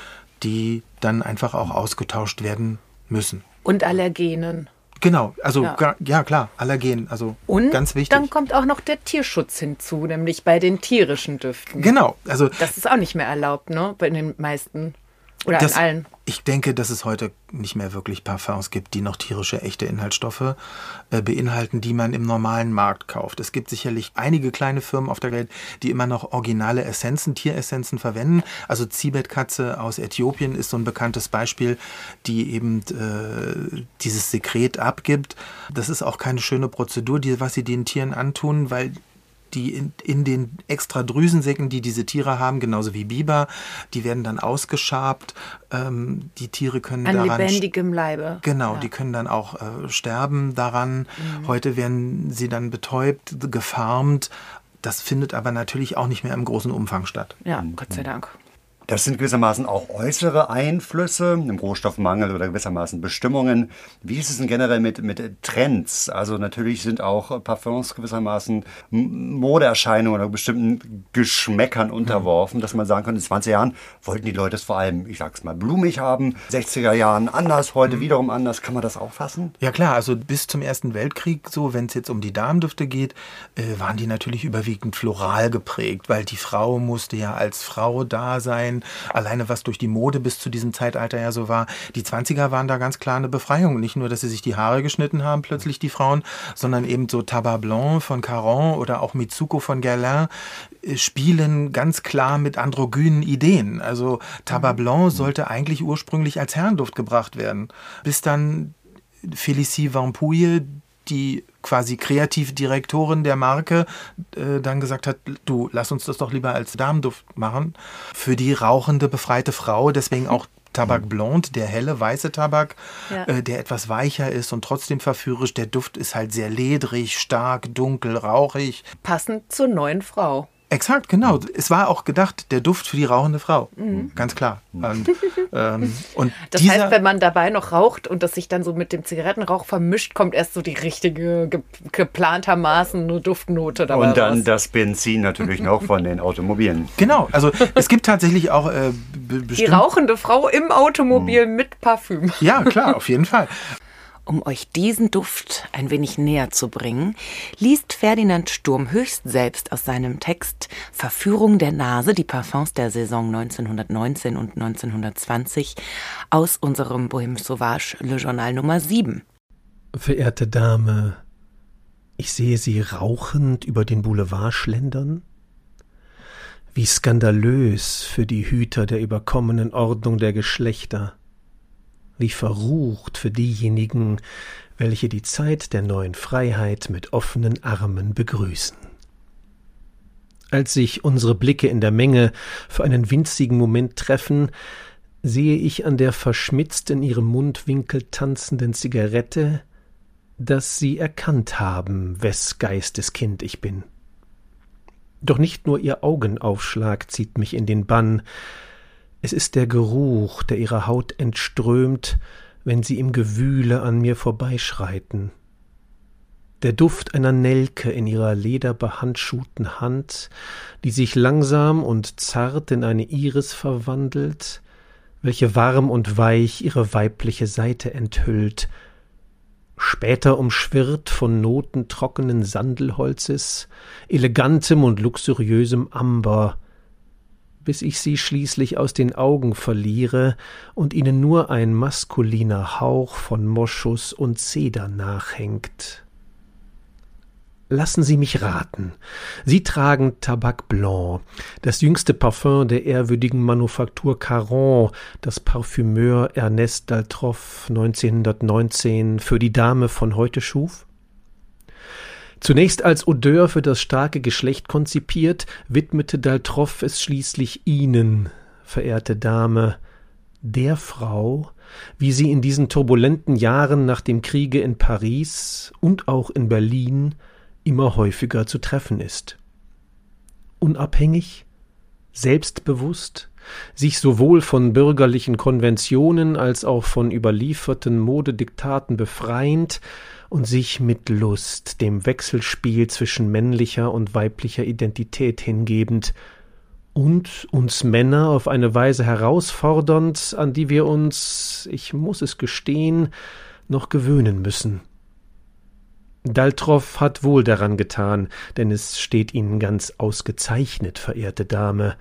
die dann einfach auch ausgetauscht werden müssen. Und Allergenen. Genau, also ja, ja klar, Allergen, also und ganz wichtig. Dann kommt auch noch der Tierschutz hinzu, nämlich bei den tierischen Düften. Genau, also das ist auch nicht mehr erlaubt, ne, bei den meisten oder das, an allen. Ich denke, dass es heute nicht mehr wirklich Parfums gibt, die noch tierische, echte Inhaltsstoffe äh, beinhalten, die man im normalen Markt kauft. Es gibt sicherlich einige kleine Firmen auf der Welt, die immer noch originale Essenzen, Tieressenzen verwenden. Also Zibet-Katze aus Äthiopien ist so ein bekanntes Beispiel, die eben äh, dieses Sekret abgibt. Das ist auch keine schöne Prozedur, die, was sie den Tieren antun, weil die in, in den extra Drüsensäcken, die diese Tiere haben, genauso wie Biber, die werden dann ausgeschabt. Ähm, die Tiere können An daran lebendigem Leibe. Genau, ja. die können dann auch äh, sterben daran. Mhm. Heute werden sie dann betäubt, gefarmt. Das findet aber natürlich auch nicht mehr im großen Umfang statt. Ja, Gott sei Dank. Das sind gewissermaßen auch äußere Einflüsse, im Rohstoffmangel oder gewissermaßen Bestimmungen. Wie ist es denn generell mit, mit Trends? Also natürlich sind auch Parfums gewissermaßen Modeerscheinungen oder bestimmten Geschmäckern unterworfen, dass man sagen kann, in 20 Jahren wollten die Leute es vor allem, ich sag's mal, blumig haben, 60er Jahren anders, heute mhm. wiederum anders. Kann man das auffassen? Ja klar, also bis zum Ersten Weltkrieg, so wenn es jetzt um die Darmdüfte geht, äh, waren die natürlich überwiegend floral geprägt, weil die Frau musste ja als Frau da sein Alleine was durch die Mode bis zu diesem Zeitalter ja so war. Die 20er waren da ganz klar eine Befreiung. Nicht nur, dass sie sich die Haare geschnitten haben, plötzlich die Frauen, sondern eben so Tabac Blanc von Caron oder auch Mitsuko von Guerlain äh, spielen ganz klar mit androgynen Ideen. Also Tabac Blanc sollte eigentlich ursprünglich als Herrenduft gebracht werden. Bis dann Félicie Vampouille, die quasi Kreativdirektorin der Marke äh, dann gesagt hat, du, lass uns das doch lieber als Damenduft machen. Für die rauchende, befreite Frau, deswegen auch Tabak Blond, der helle weiße Tabak, ja. äh, der etwas weicher ist und trotzdem verführerisch. Der Duft ist halt sehr ledrig, stark, dunkel, rauchig. Passend zur neuen Frau. Exakt, genau. Es war auch gedacht, der Duft für die rauchende Frau. Mhm. Ganz klar. Und, ähm, und das heißt, wenn man dabei noch raucht und das sich dann so mit dem Zigarettenrauch vermischt, kommt erst so die richtige, ge geplantermaßen eine Duftnote dabei Und dann raus. das Benzin natürlich noch von den Automobilen. Genau, also es gibt tatsächlich auch äh, Die rauchende Frau im Automobil mhm. mit Parfüm. Ja, klar, auf jeden Fall. Um euch diesen Duft ein wenig näher zu bringen, liest Ferdinand Sturm höchst selbst aus seinem Text Verführung der Nase, die Parfums der Saison 1919 und 1920 aus unserem Bohème Sauvage Le Journal Nummer 7. Verehrte Dame, ich sehe Sie rauchend über den Boulevard schlendern. Wie skandalös für die Hüter der überkommenen Ordnung der Geschlechter wie verrucht für diejenigen, welche die Zeit der neuen Freiheit mit offenen Armen begrüßen. Als sich unsere Blicke in der Menge für einen winzigen Moment treffen, sehe ich an der verschmitzt in ihrem Mundwinkel tanzenden Zigarette, dass sie erkannt haben, wes Geistes Kind ich bin. Doch nicht nur ihr Augenaufschlag zieht mich in den Bann, es ist der Geruch, der ihrer Haut entströmt, wenn sie im Gewühle an mir vorbeischreiten. Der Duft einer Nelke in ihrer lederbehandschuhten Hand, die sich langsam und zart in eine Iris verwandelt, welche warm und weich ihre weibliche Seite enthüllt, später umschwirrt von Noten trockenen Sandelholzes, elegantem und luxuriösem Amber, bis ich sie schließlich aus den Augen verliere und ihnen nur ein maskuliner Hauch von Moschus und Zeder nachhängt. Lassen Sie mich raten. Sie tragen Tabak Blanc, das jüngste Parfum der ehrwürdigen Manufaktur Caron, das Parfümeur Ernest Daltroff 1919 für die Dame von heute schuf? Zunächst als Odeur für das starke Geschlecht konzipiert, widmete Daltroff es schließlich Ihnen, verehrte Dame, der Frau, wie sie in diesen turbulenten Jahren nach dem Kriege in Paris und auch in Berlin immer häufiger zu treffen ist. Unabhängig, selbstbewusst, sich sowohl von bürgerlichen Konventionen als auch von überlieferten Modediktaten befreiend und sich mit Lust dem Wechselspiel zwischen männlicher und weiblicher Identität hingebend, und uns Männer auf eine Weise herausfordernd, an die wir uns, ich muss es gestehen, noch gewöhnen müssen. Daltroff hat wohl daran getan, denn es steht Ihnen ganz ausgezeichnet, verehrte Dame,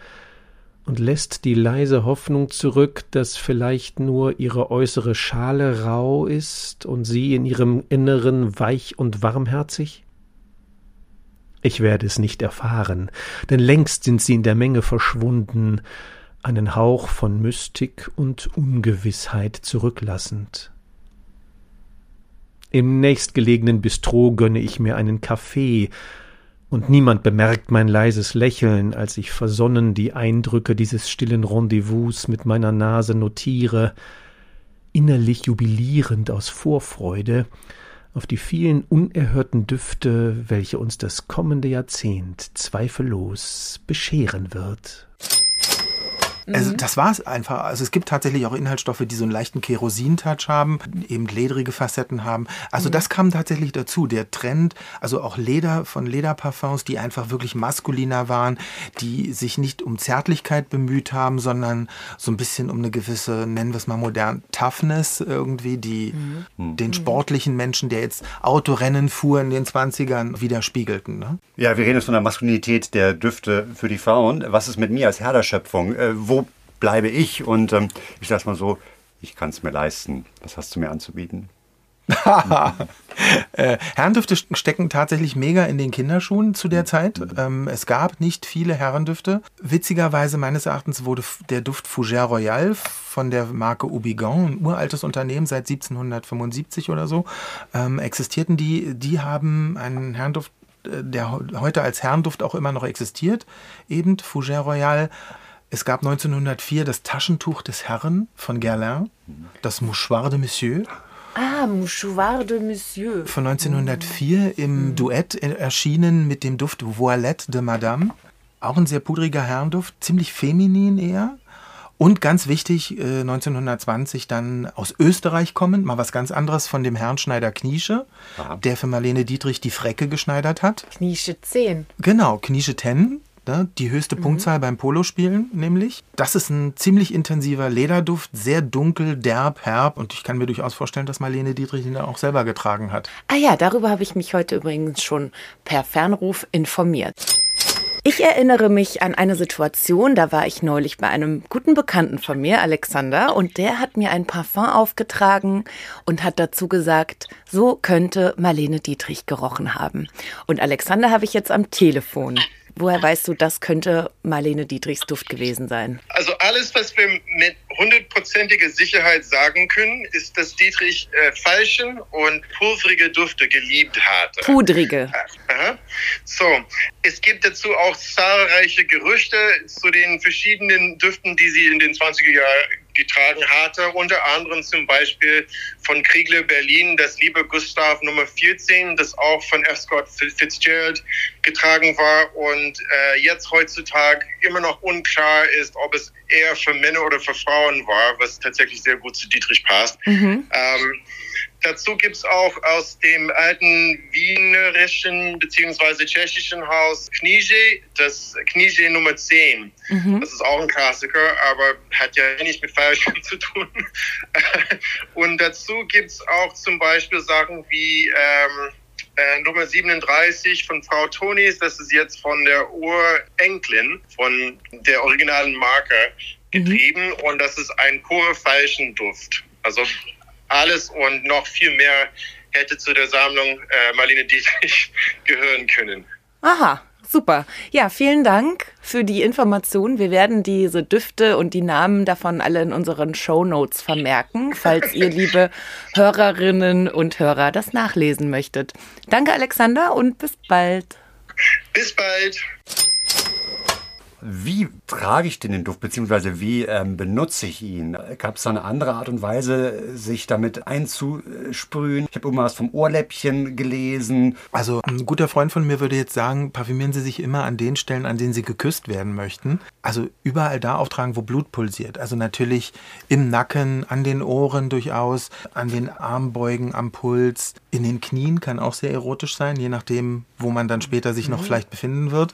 und lässt die leise Hoffnung zurück, dass vielleicht nur ihre äußere Schale rau ist und sie in ihrem Inneren weich und warmherzig? Ich werde es nicht erfahren, denn längst sind sie in der Menge verschwunden, einen Hauch von Mystik und Ungewissheit zurücklassend. Im nächstgelegenen Bistro gönne ich mir einen Kaffee, und niemand bemerkt mein leises Lächeln, als ich versonnen die Eindrücke dieses stillen Rendezvous mit meiner Nase notiere, innerlich jubilierend aus Vorfreude, auf die vielen unerhörten Düfte, welche uns das kommende Jahrzehnt zweifellos bescheren wird. Also das war es einfach. Also es gibt tatsächlich auch Inhaltsstoffe, die so einen leichten Kerosin-Touch haben, eben ledrige Facetten haben. Also mhm. das kam tatsächlich dazu. Der Trend, also auch Leder von Lederparfums, die einfach wirklich maskuliner waren, die sich nicht um Zärtlichkeit bemüht haben, sondern so ein bisschen um eine gewisse, nennen wir es mal modern, Toughness irgendwie, die mhm. den sportlichen Menschen, der jetzt Autorennen fuhr in den 20ern, widerspiegelten. Ne? Ja, wir reden jetzt von der Maskulinität der Düfte für die Frauen. Was ist mit mir als Herderschöpfung? Äh, wo bleibe ich. Und ähm, ich sage mal so, ich kann es mir leisten. Was hast du mir anzubieten? äh, Herrendüfte stecken tatsächlich mega in den Kinderschuhen zu der Zeit. Ähm, es gab nicht viele Herrendüfte. Witzigerweise meines Erachtens wurde der Duft Fougère Royal von der Marke Ubigan, ein uraltes Unternehmen seit 1775 oder so, ähm, existierten die. Die haben einen Herrenduft, äh, der heute als Herrenduft auch immer noch existiert, eben Fougère Royal es gab 1904 das Taschentuch des Herrn von Guerlain, das Mouchoir de Monsieur. Ah, Mouchoir de Monsieur. Von 1904 im mhm. Duett erschienen mit dem Duft Voilette de Madame. Auch ein sehr pudriger Herrenduft, ziemlich feminin eher. Und ganz wichtig, 1920 äh, dann aus Österreich kommend, mal was ganz anderes von dem Herrn Schneider Kniesche, Aha. der für Marlene Dietrich die Frecke geschneidert hat. Kniesche 10. Genau, Kniesche 10 ne? die höchste mhm. Punktzahl beim Polospielen nämlich. Das ist ein ziemlich intensiver Lederduft, sehr dunkel, derb, herb und ich kann mir durchaus vorstellen, dass Marlene Dietrich ihn auch selber getragen hat. Ah ja, darüber habe ich mich heute übrigens schon per Fernruf informiert. Ich erinnere mich an eine Situation, da war ich neulich bei einem guten Bekannten von mir, Alexander, und der hat mir ein Parfum aufgetragen und hat dazu gesagt, so könnte Marlene Dietrich gerochen haben. Und Alexander habe ich jetzt am Telefon. Woher weißt du, das könnte Marlene Dietrichs Duft gewesen sein? Also alles, was wir mit hundertprozentiger Sicherheit sagen können, ist, dass Dietrich äh, falschen und pulverige Düfte geliebt hat. Pudrige. Aha. So, es gibt dazu auch zahlreiche Gerüchte zu den verschiedenen Düften, die sie in den 20er Jahren getragen hatte, unter anderem zum Beispiel von Kriegler Berlin, das Liebe Gustav Nummer 14, das auch von F. Scott Fitzgerald getragen war und äh, jetzt heutzutage immer noch unklar ist, ob es eher für Männer oder für Frauen war, was tatsächlich sehr gut zu Dietrich passt. Mhm. Ähm, Dazu gibt es auch aus dem alten wienerischen bzw. tschechischen Haus Knije, das Knije Nummer 10. Mhm. Das ist auch ein Klassiker, aber hat ja nichts mit Feierschirm zu tun. Und dazu gibt es auch zum Beispiel Sachen wie ähm, äh, Nummer 37 von Frau Tonis. Das ist jetzt von der Urenkelin, von der originalen Marke mhm. getrieben. Mhm. Und das ist ein pure falschen Duft. Also alles und noch viel mehr hätte zu der Sammlung äh, Marlene Dietrich gehören können. Aha, super. Ja, vielen Dank für die Information. Wir werden diese Düfte und die Namen davon alle in unseren Show Notes vermerken, falls ihr, liebe Hörerinnen und Hörer, das nachlesen möchtet. Danke, Alexander, und bis bald. Bis bald. Wie trage ich denn den Duft, beziehungsweise wie ähm, benutze ich ihn? Gab es da eine andere Art und Weise, sich damit einzusprühen? Ich habe irgendwas vom Ohrläppchen gelesen. Also ein guter Freund von mir würde jetzt sagen, parfümieren Sie sich immer an den Stellen, an denen Sie geküsst werden möchten. Also überall da auftragen, wo Blut pulsiert. Also natürlich im Nacken, an den Ohren durchaus, an den Armbeugen, am Puls, in den Knien kann auch sehr erotisch sein, je nachdem, wo man dann später sich noch vielleicht befinden wird.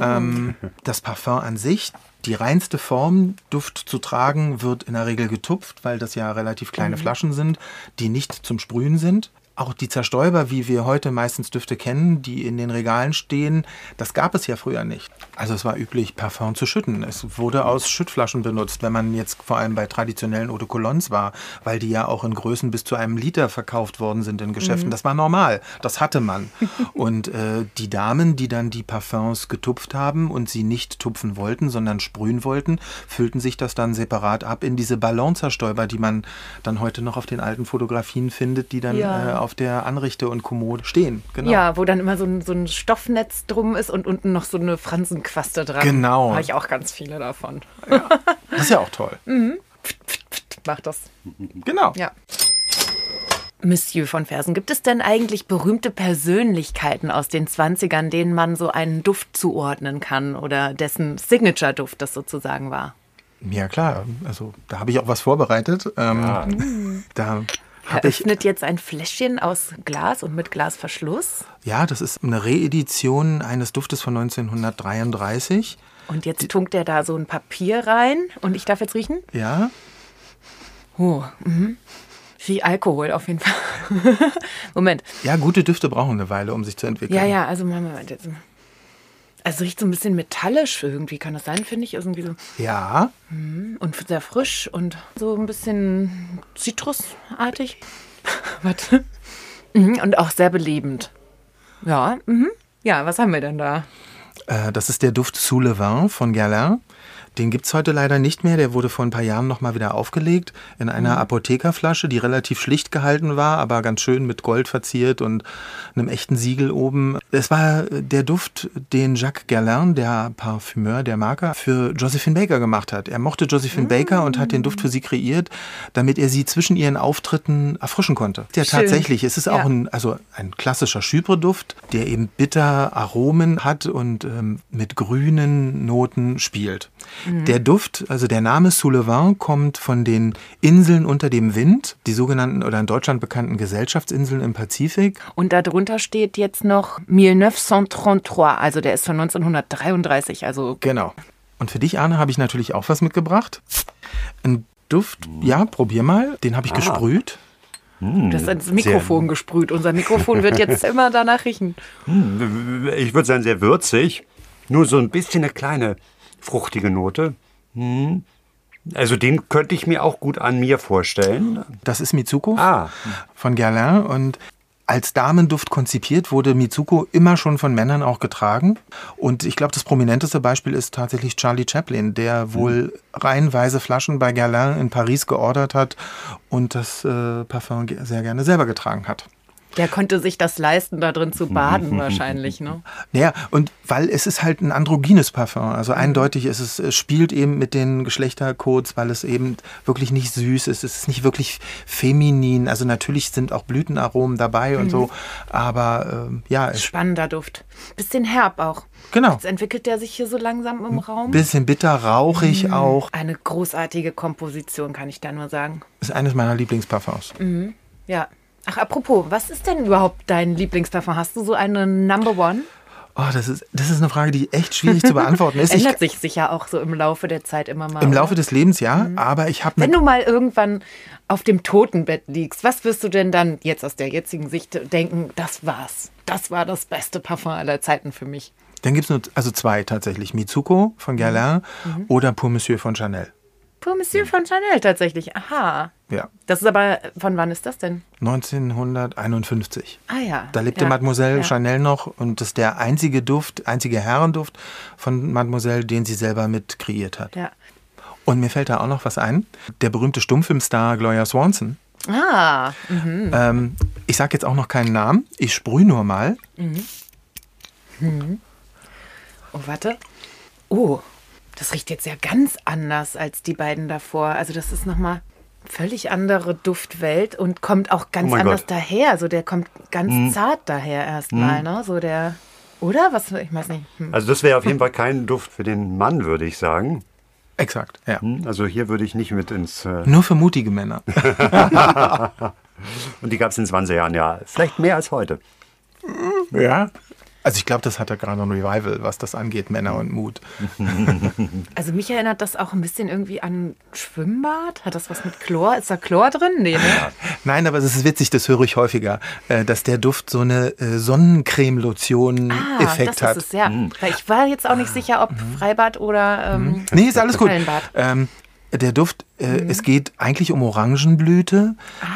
Ähm, das Parfum an sich, die reinste Form, Duft zu tragen, wird in der Regel getupft, weil das ja relativ kleine Flaschen sind, die nicht zum Sprühen sind. Auch die Zerstäuber, wie wir heute meistens Düfte kennen, die in den Regalen stehen, das gab es ja früher nicht. Also es war üblich, Parfum zu schütten. Es wurde aus Schüttflaschen benutzt, wenn man jetzt vor allem bei traditionellen Eau de Cologne war, weil die ja auch in Größen bis zu einem Liter verkauft worden sind in Geschäften. Das war normal, das hatte man. Und äh, die Damen, die dann die Parfums getupft haben und sie nicht tupfen wollten, sondern sprühen wollten, füllten sich das dann separat ab in diese Ballonzerstäuber, die man dann heute noch auf den alten Fotografien findet, die dann Ja. äh, auf der Anrichte und Kommode stehen. Genau. Ja, wo dann immer so ein, so ein Stoffnetz drum ist und unten noch so eine Fransenquaste dran. Genau. Habe ich auch ganz viele davon. Das ist ja auch toll. Mach das. Genau. Ja. Monsieur von Fersen, gibt es denn eigentlich berühmte Persönlichkeiten aus den 20ern, denen man so einen Duft zuordnen kann oder dessen Signature-Duft das sozusagen war? Ja, klar. Also da habe ich auch was vorbereitet. Ähm, Da habe ich, jetzt ein Fläschchen aus Glas und mit Glasverschluss. ja, das ist eine Reedition eines Duftes von 1933. Und jetzt tunkt er da so ein Papier rein und ich darf jetzt riechen? Ja, Oh, mhm. Wie Alkohol auf jeden Fall. Moment. ja, gute Düfte brauchen eine Weile, um sich zu entwickeln. Ja, ja, also Moment jetzt. Also riecht so ein bisschen metallisch irgendwie, kann das sein, finde ich. Irgendwie so. Ja, Und sehr frisch und so ein bisschen zitrusartig. Warte. Mhm, Und auch sehr belebend. Ja, mhm. Ja, was haben wir denn da? äh, das ist der Duft Sous le Vin von Guerlain. Den gibt es heute leider nicht mehr. Der wurde vor ein paar Jahren nochmal wieder aufgelegt in einer Apothekerflasche, die relativ schlicht gehalten war, aber ganz schön mit Gold verziert und einem echten Siegel oben. Es war der Duft, den Jacques Guerlain, der Parfümeur der Marke, für Josephine Baker gemacht hat. Er mochte Josephine Baker und hat den Duft für sie kreiert, damit er sie zwischen ihren Auftritten erfrischen konnte. Ja, Schön. tatsächlich. Es ist auch Ja. ein, also ein klassischer Chypre-Duft, der eben bitter Aromen hat und ähm, mit grünen Noten spielt. Der Duft, also der Name Sous le Vin, kommt von den Inseln unter dem Wind, die sogenannten oder in Deutschland bekannten Gesellschaftsinseln im Pazifik. Und darunter steht jetzt noch 1933, also der ist von 1933, also Genau. Und für dich, Arne, habe ich natürlich auch was mitgebracht. Ein Duft, ja, probier mal. Den habe ich gesprüht. das ist ins Mikrofon gesprüht. Unser Mikrofon wird jetzt immer danach riechen. Ich würde sagen, sehr würzig. Nur so ein bisschen eine kleine fruchtige Note. Hm. Also den könnte ich mir auch gut an mir vorstellen. Das ist Mitsuko Ah. von Guerlain und als Damenduft konzipiert wurde Mitsuko immer schon von Männern auch getragen. Und ich glaube, das prominenteste Beispiel ist tatsächlich Charlie Chaplin, der wohl reihenweise Flaschen bei Guerlain in Paris geordert hat und das äh, Parfum sehr gerne selber getragen hat. Der konnte sich das leisten, da drin zu baden wahrscheinlich. Ne? Naja, und weil es ist halt ein androgynes Parfum. Also Mhm. eindeutig ist es, es spielt eben mit den Geschlechtercodes, weil es eben wirklich nicht süß ist. Es ist nicht wirklich feminin. Also natürlich sind auch Blütenaromen dabei Mhm. und so. Aber ähm, ja, Spannender Duft. Bisschen herb auch. genau. Jetzt entwickelt der sich hier so langsam im Raum. Bisschen bitter, rauchig Mhm. auch. Eine großartige Komposition, kann ich da nur sagen. Ist eines meiner Lieblingsparfums. Ja. Ach, apropos, was ist denn überhaupt dein Lieblingsparfum? Hast du so eine Number One? Oh, das ist, das ist eine Frage, die echt schwierig zu beantworten ist. Ich, Ändert sich sicher auch so im Laufe der Zeit immer mal. Im oder? Laufe des Lebens ja, aber ich habe Wenn du mal irgendwann auf dem Totenbett liegst, was wirst du denn dann jetzt aus der jetzigen Sicht denken, das war's. Das war das beste Parfum aller Zeiten für mich. Dann gibt es nur also zwei tatsächlich. Mitsuko von Guerlain Mhm. oder Pour Monsieur von Chanel. Pour Monsieur von Chanel tatsächlich. Aha. Ja. Das ist aber, von wann ist das denn? 1951. Ah ja. Da lebte ja. Mademoiselle ja. Chanel noch und das ist der einzige Duft, einzige Herrenduft von Mademoiselle, den sie selber mit kreiert hat. Ja. Und mir fällt da auch noch was ein. Der berühmte Stummfilmstar Gloria Swanson. Ah, Ähm, ich sage jetzt auch noch keinen Namen. Ich sprühe nur mal. oh, warte. Oh, das riecht jetzt ja ganz anders als die beiden davor. Also das ist nochmal völlig andere Duftwelt und kommt auch ganz Oh anders Gott. daher. Also der kommt ganz zart daher erstmal, ne? So der, oder? Was, ich weiß nicht. Hm. Also das wäre auf jeden Fall kein Duft für den Mann, würde ich sagen. Exakt, ja. Hm, Also hier würde ich nicht mit ins... Äh, Nur für mutige Männer. und die gab es in 20 Jahren, ja. Vielleicht mehr als heute. ja. Also ich glaube, das hat ja gerade ein Revival, was das angeht, Männer und Mut. Also mich erinnert das auch ein bisschen irgendwie an Schwimmbad. Hat das was mit Chlor? Ist da Chlor drin? Nee, ne? Nein, aber es ist witzig, das höre ich häufiger, äh, dass der Duft so eine äh, Sonnencreme-Lotion-Effekt ah, hat. das ist es, ja. Weil ich war jetzt auch nicht sicher, ob Freibad oder ähm, Nee, ist alles gut. Ähm, der Duft, äh, Mhm. es geht eigentlich um Orangenblüte.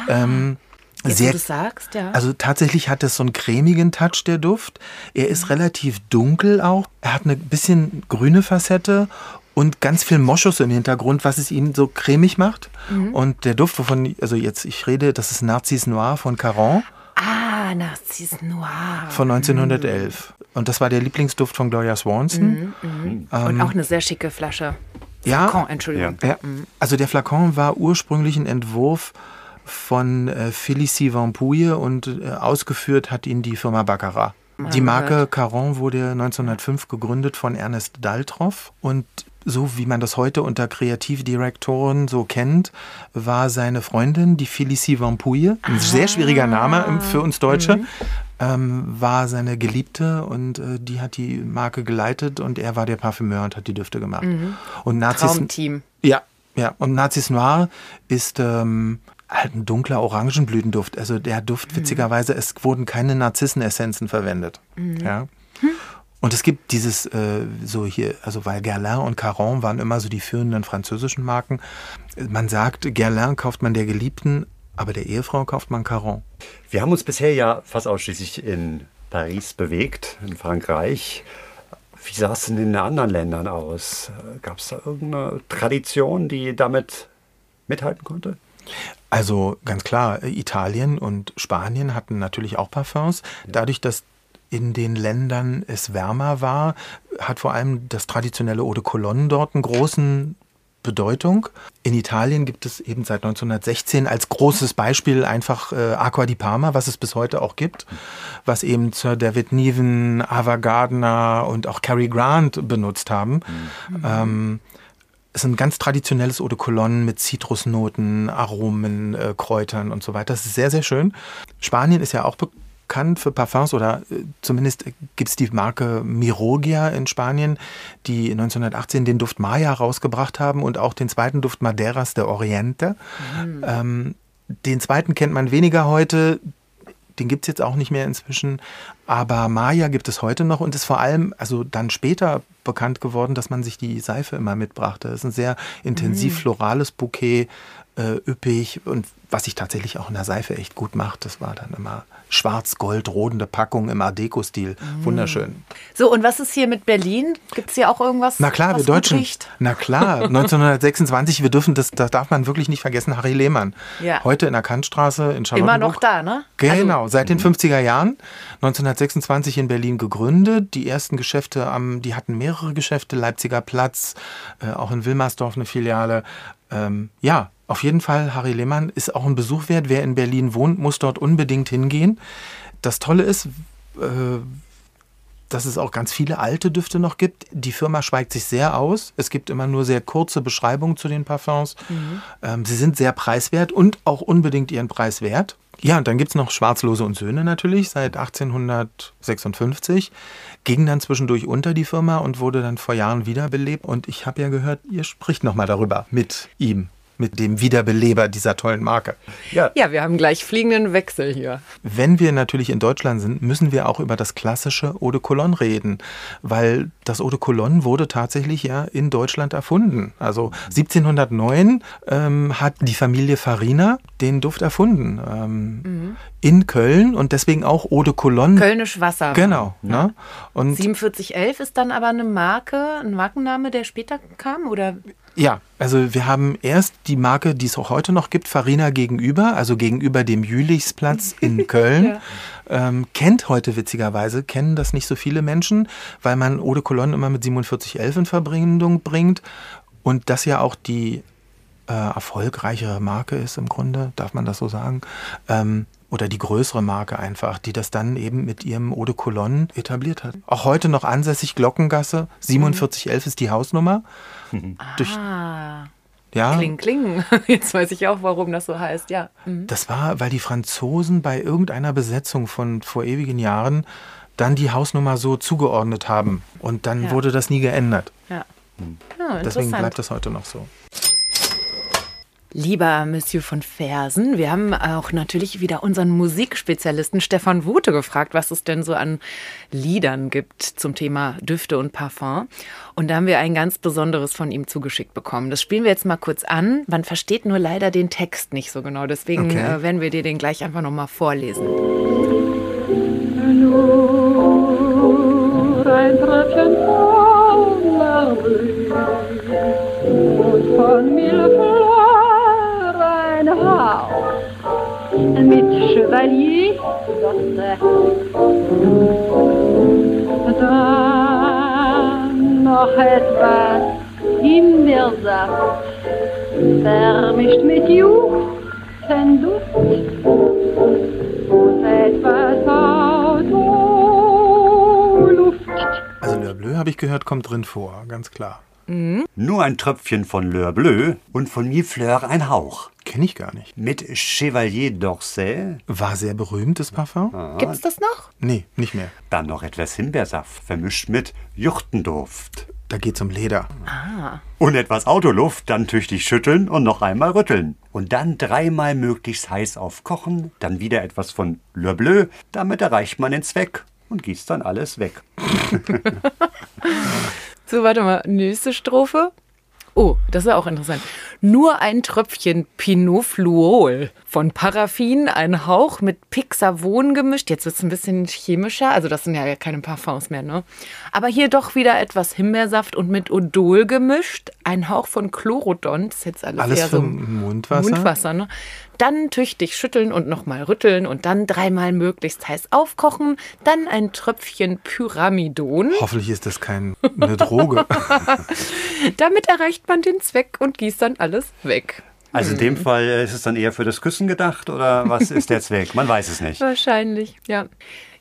Ähm, Ah. Jetzt, sehr, du sagst, ja. also tatsächlich hat es so einen cremigen Touch, der Duft. Er ist relativ dunkel auch. Er hat eine bisschen grüne Facette und ganz viel Moschus im Hintergrund, was es ihn so cremig macht. Mhm. Und der Duft, wovon, also jetzt ich rede, das ist Narcisse Noir von Caron ah, Narcisse Noir. von 1911. Und das war der Lieblingsduft von Gloria Swanson. Mhm. Und auch eine sehr schicke Flasche. Ja, Flakon, Entschuldigung. Ja, also der Flakon war ursprünglich ein Entwurf von äh, Félicie Vampouille und äh, ausgeführt hat ihn die Firma Baccarat. Die Marke Caron wurde 1905 gegründet von Ernest Daltroff und so wie man das heute unter Kreativdirektoren so kennt, war seine Freundin, die Félicie Vampouille, ein sehr schwieriger Name ähm, für uns Deutsche, ähm, war seine Geliebte und äh, die hat die Marke geleitet und er war der Parfümeur und hat die Düfte gemacht. Und Narcisse, Traumteam. ja, ja. Und Narcisse Noir ist ähm, halt ein dunkler Orangenblütenduft. Also der Duft, witzigerweise, es wurden keine Narzissenessenzen verwendet. Ja. Und es gibt dieses, äh, so hier, also weil Guerlain und Caron waren immer so die führenden französischen Marken. Man sagt, Guerlain kauft man der Geliebten, aber der Ehefrau kauft man Caron. Wir haben uns bisher ja fast ausschließlich in Paris bewegt, in Frankreich. Wie sah es denn in den anderen Ländern aus? Gab es da irgendeine Tradition, die damit mithalten konnte? Also ganz klar, Italien und Spanien hatten natürlich auch Parfums. Dadurch, dass in den Ländern es wärmer war, hat vor allem das traditionelle Eau de Cologne dort einen großen Bedeutung. In Italien gibt es eben seit 1916 als großes Beispiel einfach äh, Aqua di Parma, was es bis heute auch gibt, was eben Sir David Niven, Ava Gardner und auch Cary Grant benutzt haben. Ähm, es ist ein ganz traditionelles Eau de Cologne mit Zitrusnoten, Aromen, äh, Kräutern und so weiter. Das ist sehr, sehr schön. Spanien ist ja auch bekannt für Parfums oder äh, zumindest gibt es die Marke Mirogia in Spanien, die 1918 den Duft Maya rausgebracht haben und auch den zweiten Duft Madeiras de Oriente. Ähm, den zweiten kennt man weniger heute. Den gibt es jetzt auch nicht mehr inzwischen. Aber Maya gibt es heute noch und ist vor allem, also dann später bekannt geworden, dass man sich die Seife immer mitbrachte. Das ist ein sehr intensiv florales Bouquet, äh, üppig und was sich tatsächlich auch in der Seife echt gut macht. Das war dann immer schwarz-gold rodende Packung im Art Deco-Stil. Wunderschön. So, und was ist hier mit Berlin? Gibt es hier auch irgendwas? Na klar, wir Deutschen. Na klar, 1926, wir dürfen das, das darf man wirklich nicht vergessen, Harry Lehmann. Ja. Heute in der Kantstraße in Charlottenburg. Immer noch da, ne? Genau, seit den 50er Jahren. 1926 in Berlin gegründet. Die ersten Geschäfte, am, die hatten mehrere Geschäfte, Leipziger Platz, äh, auch in Wilmersdorf eine Filiale. Ähm, ja, auf jeden Fall, Harry Lehmann ist auch ein Besuch wert. Wer in Berlin wohnt, muss dort unbedingt hingehen. Das Tolle ist, äh, dass es auch ganz viele alte Düfte noch gibt. Die Firma schweigt sich sehr aus. Es gibt immer nur sehr kurze Beschreibungen zu den Parfums. Ähm, sie sind sehr preiswert und auch unbedingt ihren Preis wert. Ja, und dann gibt es noch Schwarzlose und Söhne natürlich seit 1856. Ging dann zwischendurch unter die Firma und wurde dann vor Jahren wiederbelebt. Und ich habe ja gehört, ihr spricht nochmal darüber mit ihm, mit dem Wiederbeleber dieser tollen Marke. Ja, wir haben gleich fliegenden Wechsel hier. Wenn wir natürlich in Deutschland sind, müssen wir auch über das klassische Eau de Cologne reden, weil das Eau de Cologne wurde tatsächlich ja in Deutschland erfunden. Also 1709 ähm, hat die Familie Farina den Duft erfunden ähm, in Köln und deswegen auch Eau de Cologne. Kölnisch Wasser. Genau. Ne? Und 4711 ist dann aber eine Marke, ein Markenname, der später kam? Oder Ja, also wir haben erst die Marke, die es auch heute noch gibt, Farina gegenüber, also gegenüber dem Jülichsplatz in Köln. ja. ähm, kennt heute witzigerweise, kennen das nicht so viele Menschen, weil man Eau de Cologne immer mit 4711 in Verbindung bringt und das ja auch die äh, erfolgreichere Marke ist im Grunde, darf man das so sagen. Ähm, oder die größere Marke einfach, die das dann eben mit ihrem Eau de Cologne etabliert hat. Auch heute noch ansässig Glockengasse, 4711 ist die Hausnummer. Mhm. Durch, ah. Ja. Kling, kling. Jetzt weiß ich auch, warum das so heißt, ja. Mhm. Das war, weil die Franzosen bei irgendeiner Besetzung von vor ewigen Jahren dann die Hausnummer so zugeordnet haben. Und dann ja. wurde das nie geändert. Ja. Mhm. ja Deswegen bleibt das heute noch so. Lieber Monsieur von Fersen, wir haben auch natürlich wieder unseren Musikspezialisten Stefan Wute gefragt, was es denn so an Liedern gibt zum Thema Düfte und Parfum. Und da haben wir ein ganz besonderes von ihm zugeschickt bekommen. Das spielen wir jetzt mal kurz an. Man versteht nur leider den Text nicht so genau. Deswegen okay. äh, werden wir dir den gleich einfach nochmal vorlesen. Nur ein Tröpfchen von und von Milfleur Chevalier noch etwas Himbeersaft, vermischt mit Juchtenduft und etwas Autoluft. Also Le Bleu, habe ich gehört, kommt drin vor, ganz klar. Mhm. Nur ein Tröpfchen von Leur Bleu und von Mifleur ein Hauch. Kenne ich gar nicht. Mit Chevalier d'Orsay. War sehr berühmt, das Parfum. Ah. Gibt's das noch? Nee, nicht mehr. Dann noch etwas Himbeersaft, vermischt mit Juchtenduft. Da geht's um Leder. Ah. Und etwas Autoluft, dann tüchtig schütteln und noch einmal rütteln. Und dann dreimal möglichst heiß aufkochen, dann wieder etwas von Le Bleu, damit erreicht man den Zweck und gießt dann alles weg. So, warte mal. Nächste Strophe. Oh, das ist auch interessant. Nur ein Tröpfchen Pinot Fluol von Paraffin, ein Hauch mit Pixavon gemischt. Jetzt wird es ein bisschen chemischer. Also, das sind ja keine Parfums mehr, ne? Aber hier doch wieder etwas Himbeersaft und mit Odol gemischt. Ein Hauch von Chlorodont. Das ist jetzt alles, alles eher so Mundwasser. Mundwasser, ne? Dann tüchtig schütteln und nochmal rütteln und dann dreimal möglichst heiß aufkochen, dann ein Tröpfchen Pyramidon. Hoffentlich ist das keine Droge. Damit erreicht man den Zweck und gießt dann alles weg. Also in dem Fall ist es dann eher für das Küssen gedacht oder was ist der Zweck? Man weiß es nicht. Wahrscheinlich, ja.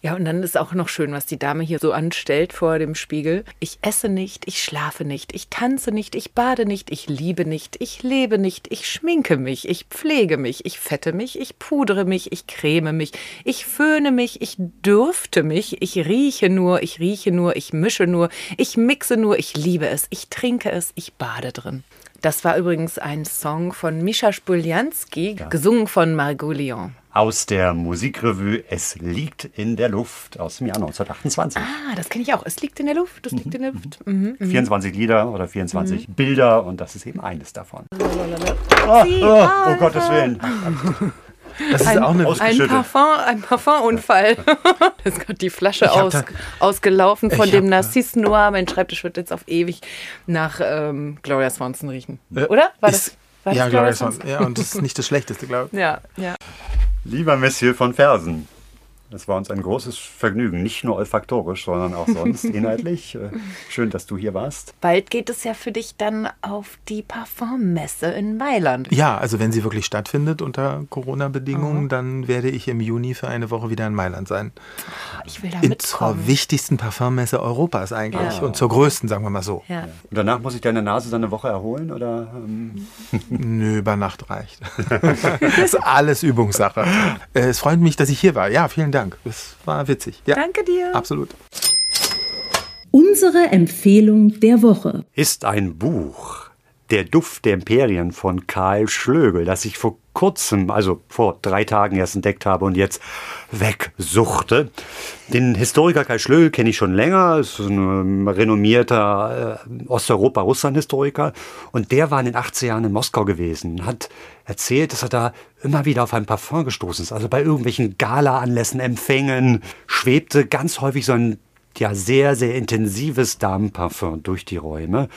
Ja, und dann ist auch noch schön, was die Dame hier so anstellt vor dem Spiegel. Ich esse nicht, ich schlafe nicht, ich tanze nicht, ich bade nicht, ich liebe nicht, ich lebe nicht, ich schminke mich, ich pflege mich, ich fette mich, ich pudre mich, ich creme mich, ich föhne mich, ich dürfte mich, ich rieche nur, ich rieche nur, ich mische nur, ich mixe nur, ich liebe es, ich trinke es, ich bade drin. Das war übrigens ein Song von Mischa Spuljanski, ja. gesungen von Margot Lyon aus der Musikrevue Es liegt in der Luft aus dem Jahr 1928. Ah, das kenne ich auch. Es liegt in der Luft, es liegt in der Luft. Mhm, 24 mhm. Lieder oder 24 mhm. Bilder und das ist eben eines davon. Oh, oh, oh Gottes Willen. Das ist ein, auch eine ein Parfum, ein Parfumunfall. da ist gerade die Flasche aus, da, ausgelaufen von dem Narcisse Noir. Mein Schreibtisch wird jetzt auf ewig nach ähm, Gloria Swanson riechen. Äh, Oder? War ist, das, war ja, Gloria Swanson. Ja, und das ist nicht das Schlechteste, glaube ich. Ja, ja. Lieber Monsieur von Fersen, es war uns ein großes Vergnügen, nicht nur olfaktorisch, sondern auch sonst inhaltlich. Äh, schön, dass du hier warst. Bald geht es ja für dich dann auf die Parfummesse in Mailand. Ja, also wenn sie wirklich stattfindet unter Corona-Bedingungen, mhm. dann werde ich im Juni für eine Woche wieder in Mailand sein. Ich will da in Zur wichtigsten Parfummesse Europas eigentlich ja. und zur größten, sagen wir mal so. Ja. Und danach muss ich deine Nase dann eine Woche erholen oder? Ähm? Nö, über Nacht reicht. das ist alles Übungssache. Äh, es freut mich, dass ich hier war. Ja, vielen Dank. Dank. Das war witzig. Ja, Danke dir. Absolut. Unsere Empfehlung der Woche ist ein Buch. Der Duft der Imperien von Karl Schlögel, das ich vor kurzem, also vor drei Tagen erst entdeckt habe und jetzt wegsuchte. Den Historiker Karl Schlögel kenne ich schon länger, ist ein renommierter äh, Osteuropa-Russland-Historiker und der war in den 80er Jahren in Moskau gewesen, hat erzählt, dass er da immer wieder auf ein Parfum gestoßen ist. Also bei irgendwelchen Gala-Anlässen, Empfängen schwebte ganz häufig so ein ja sehr, sehr intensives Damenparfum durch die Räume.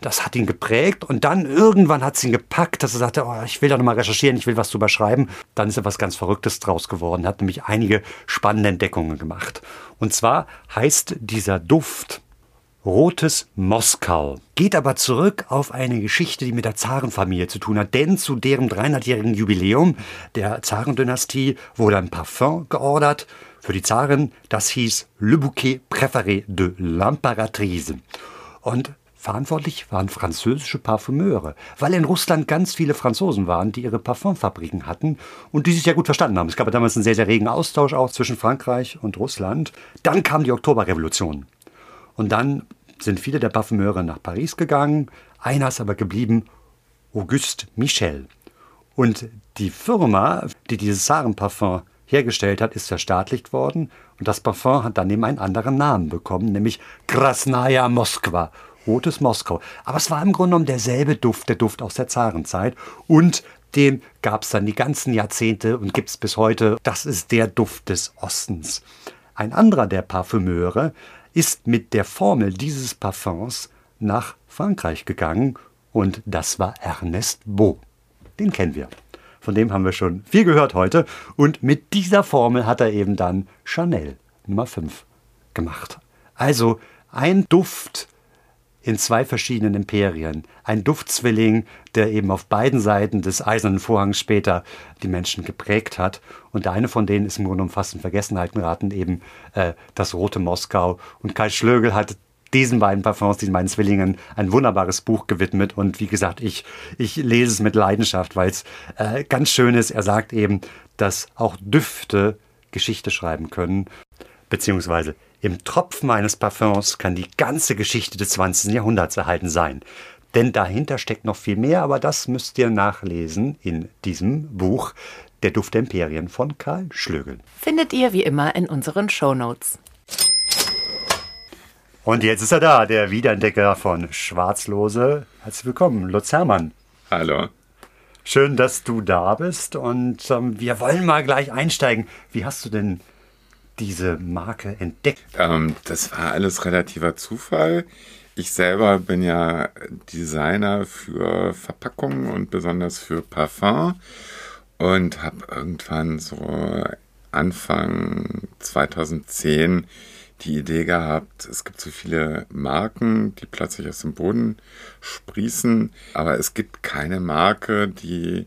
Das hat ihn geprägt und dann irgendwann hat es ihn gepackt, dass er sagte, oh, ich will da nochmal recherchieren, ich will was drüber schreiben. Dann ist er was ganz Verrücktes draus geworden, hat nämlich einige spannende Entdeckungen gemacht. Und zwar heißt dieser Duft Rotes Moskau. Geht aber zurück auf eine Geschichte, die mit der Zarenfamilie zu tun hat. Denn zu deren 300-jährigen Jubiläum der Zarendynastie wurde ein Parfum geordert für die Zarin. Das hieß Le Bouquet Préféré de l'Impératrice. Und verantwortlich waren französische Parfümeure, weil in Russland ganz viele Franzosen waren, die ihre Parfumfabriken hatten und die sich ja gut verstanden haben. Es gab ja damals einen sehr, sehr regen Austausch auch zwischen Frankreich und Russland. Dann kam die Oktoberrevolution. Und dann sind viele der Parfümeure nach Paris gegangen. Einer ist aber geblieben, Auguste Michel. Und die Firma, die dieses Sarenparfum hergestellt hat, ist verstaatlicht worden. Und das Parfum hat dann eben einen anderen Namen bekommen, nämlich Krasnaya Moskwa, Rotes Moskau. Aber es war im Grunde genommen derselbe Duft, der Duft aus der Zarenzeit. Und den gab es dann die ganzen Jahrzehnte und gibt es bis heute. Das ist der Duft des Ostens. Ein anderer der Parfümeure ist mit der Formel dieses Parfums nach Frankreich gegangen und das war Ernest Beau. Den kennen wir. Von dem haben wir schon viel gehört heute und mit dieser Formel hat er eben dann Chanel Nummer 5 gemacht. Also ein Duft in zwei verschiedenen Imperien. Ein Duftzwilling, der eben auf beiden Seiten des eisernen Vorhangs später die Menschen geprägt hat. Und der eine von denen ist im Grunde genommen fast in Vergessenheit geraten, eben äh, das Rote Moskau. Und Kai Schlögel hat diesen beiden Parfums, diesen beiden Zwillingen, ein wunderbares Buch gewidmet. Und wie gesagt, ich, ich lese es mit Leidenschaft, weil es äh, ganz schön ist. Er sagt eben, dass auch Düfte Geschichte schreiben können, beziehungsweise im Tropfen eines Parfums kann die ganze Geschichte des 20. Jahrhunderts erhalten sein. Denn dahinter steckt noch viel mehr, aber das müsst ihr nachlesen in diesem Buch Der Duft der Imperien von Karl Schlögel. Findet ihr wie immer in unseren Shownotes. Und jetzt ist er da, der Wiederentdecker von Schwarzlose. Herzlich willkommen, Lutz Hermann. Hallo. Schön, dass du da bist und ähm, wir wollen mal gleich einsteigen. Wie hast du denn diese Marke entdeckt? Ähm, das war alles relativer Zufall. Ich selber bin ja Designer für Verpackungen und besonders für Parfum und habe irgendwann so Anfang 2010 die Idee gehabt, es gibt so viele Marken, die plötzlich aus dem Boden sprießen, aber es gibt keine Marke, die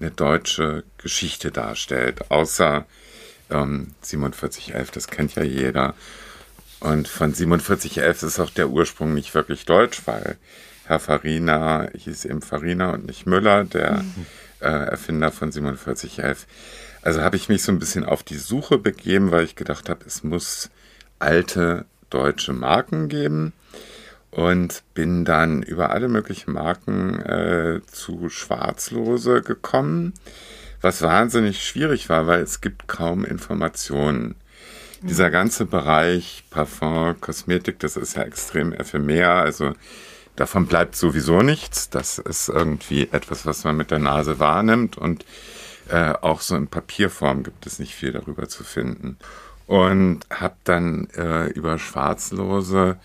eine deutsche Geschichte darstellt, außer ähm, 4711, das kennt ja jeder. Und von 4711 ist auch der Ursprung nicht wirklich deutsch, weil Herr Farina hieß eben Farina und nicht Müller, der mhm. äh, Erfinder von 4711. Also habe ich mich so ein bisschen auf die Suche begeben, weil ich gedacht habe, es muss alte deutsche Marken geben und bin dann über alle möglichen Marken äh, zu Schwarzlose gekommen was wahnsinnig schwierig war, weil es gibt kaum Informationen. Mhm. Dieser ganze Bereich Parfum, Kosmetik, das ist ja extrem ephemer, also davon bleibt sowieso nichts. Das ist irgendwie etwas, was man mit der Nase wahrnimmt und äh, auch so in Papierform gibt es nicht viel darüber zu finden. Und habe dann äh, über Schwarzlose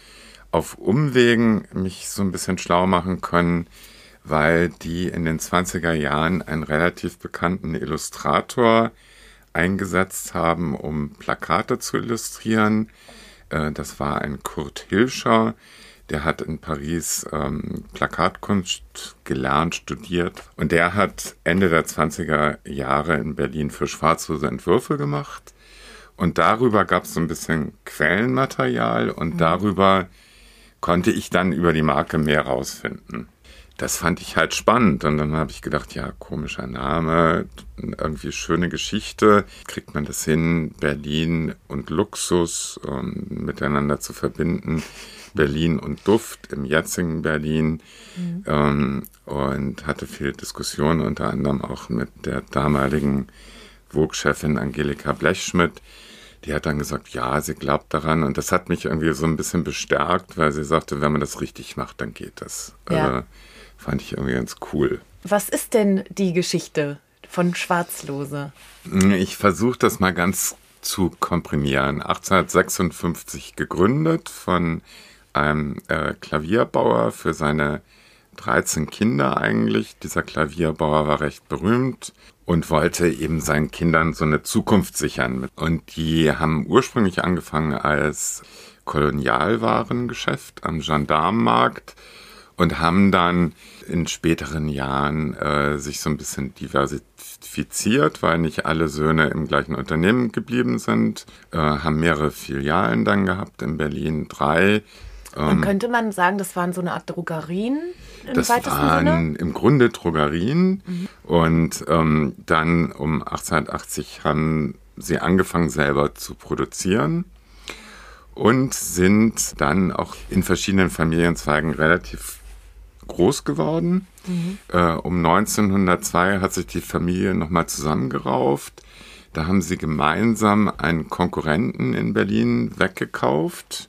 auf Umwegen mich so ein bisschen schlau machen können, weil die in den 20er Jahren einen relativ bekannten Illustrator eingesetzt haben, um Plakate zu illustrieren. Äh, das war ein Kurt Hilscher, der hat in Paris ähm, Plakatkunst gelernt, studiert und der hat Ende der 20er Jahre in Berlin für Schwarzlose Entwürfe gemacht. Und darüber gab es so ein bisschen Quellenmaterial und mhm. darüber konnte ich dann über die Marke mehr rausfinden das fand ich halt spannend. Und dann habe ich gedacht, ja, komischer Name, irgendwie schöne Geschichte. Kriegt man das hin, Berlin und Luxus um, ähm, miteinander zu verbinden? Berlin und Duft im jetzigen Berlin. Mhm. Ähm, und hatte viele Diskussionen, unter anderem auch mit der damaligen Vogue-Chefin Angelika Blechschmidt. Die hat dann gesagt, ja, sie glaubt daran. Und das hat mich irgendwie so ein bisschen bestärkt, weil sie sagte, wenn man das richtig macht, dann geht das. Ja. Äh, Fand ich irgendwie ganz cool. Was ist denn die Geschichte von Schwarzlose? Ich versuche das mal ganz zu komprimieren. 1856 gegründet von einem äh, Klavierbauer für seine 13 Kinder eigentlich. Dieser Klavierbauer war recht berühmt und wollte eben seinen Kindern so eine Zukunft sichern. Und die haben ursprünglich angefangen als Kolonialwarengeschäft am Gendarmenmarkt und haben dann in späteren Jahren äh, sich so ein bisschen diversifiziert, weil nicht alle Söhne im gleichen Unternehmen geblieben sind, äh, haben mehrere Filialen dann gehabt in Berlin, drei. Ähm, könnte man sagen, das waren so eine Art Drogerien? Im das waren Sinne? im Grunde Drogerien mhm. und ähm, dann um 1880 haben sie angefangen selber zu produzieren und sind dann auch in verschiedenen Familienzweigen relativ groß geworden. Mhm. Äh, um 1902 hat sich die Familie nochmal zusammengerauft. Da haben sie gemeinsam einen Konkurrenten in Berlin weggekauft.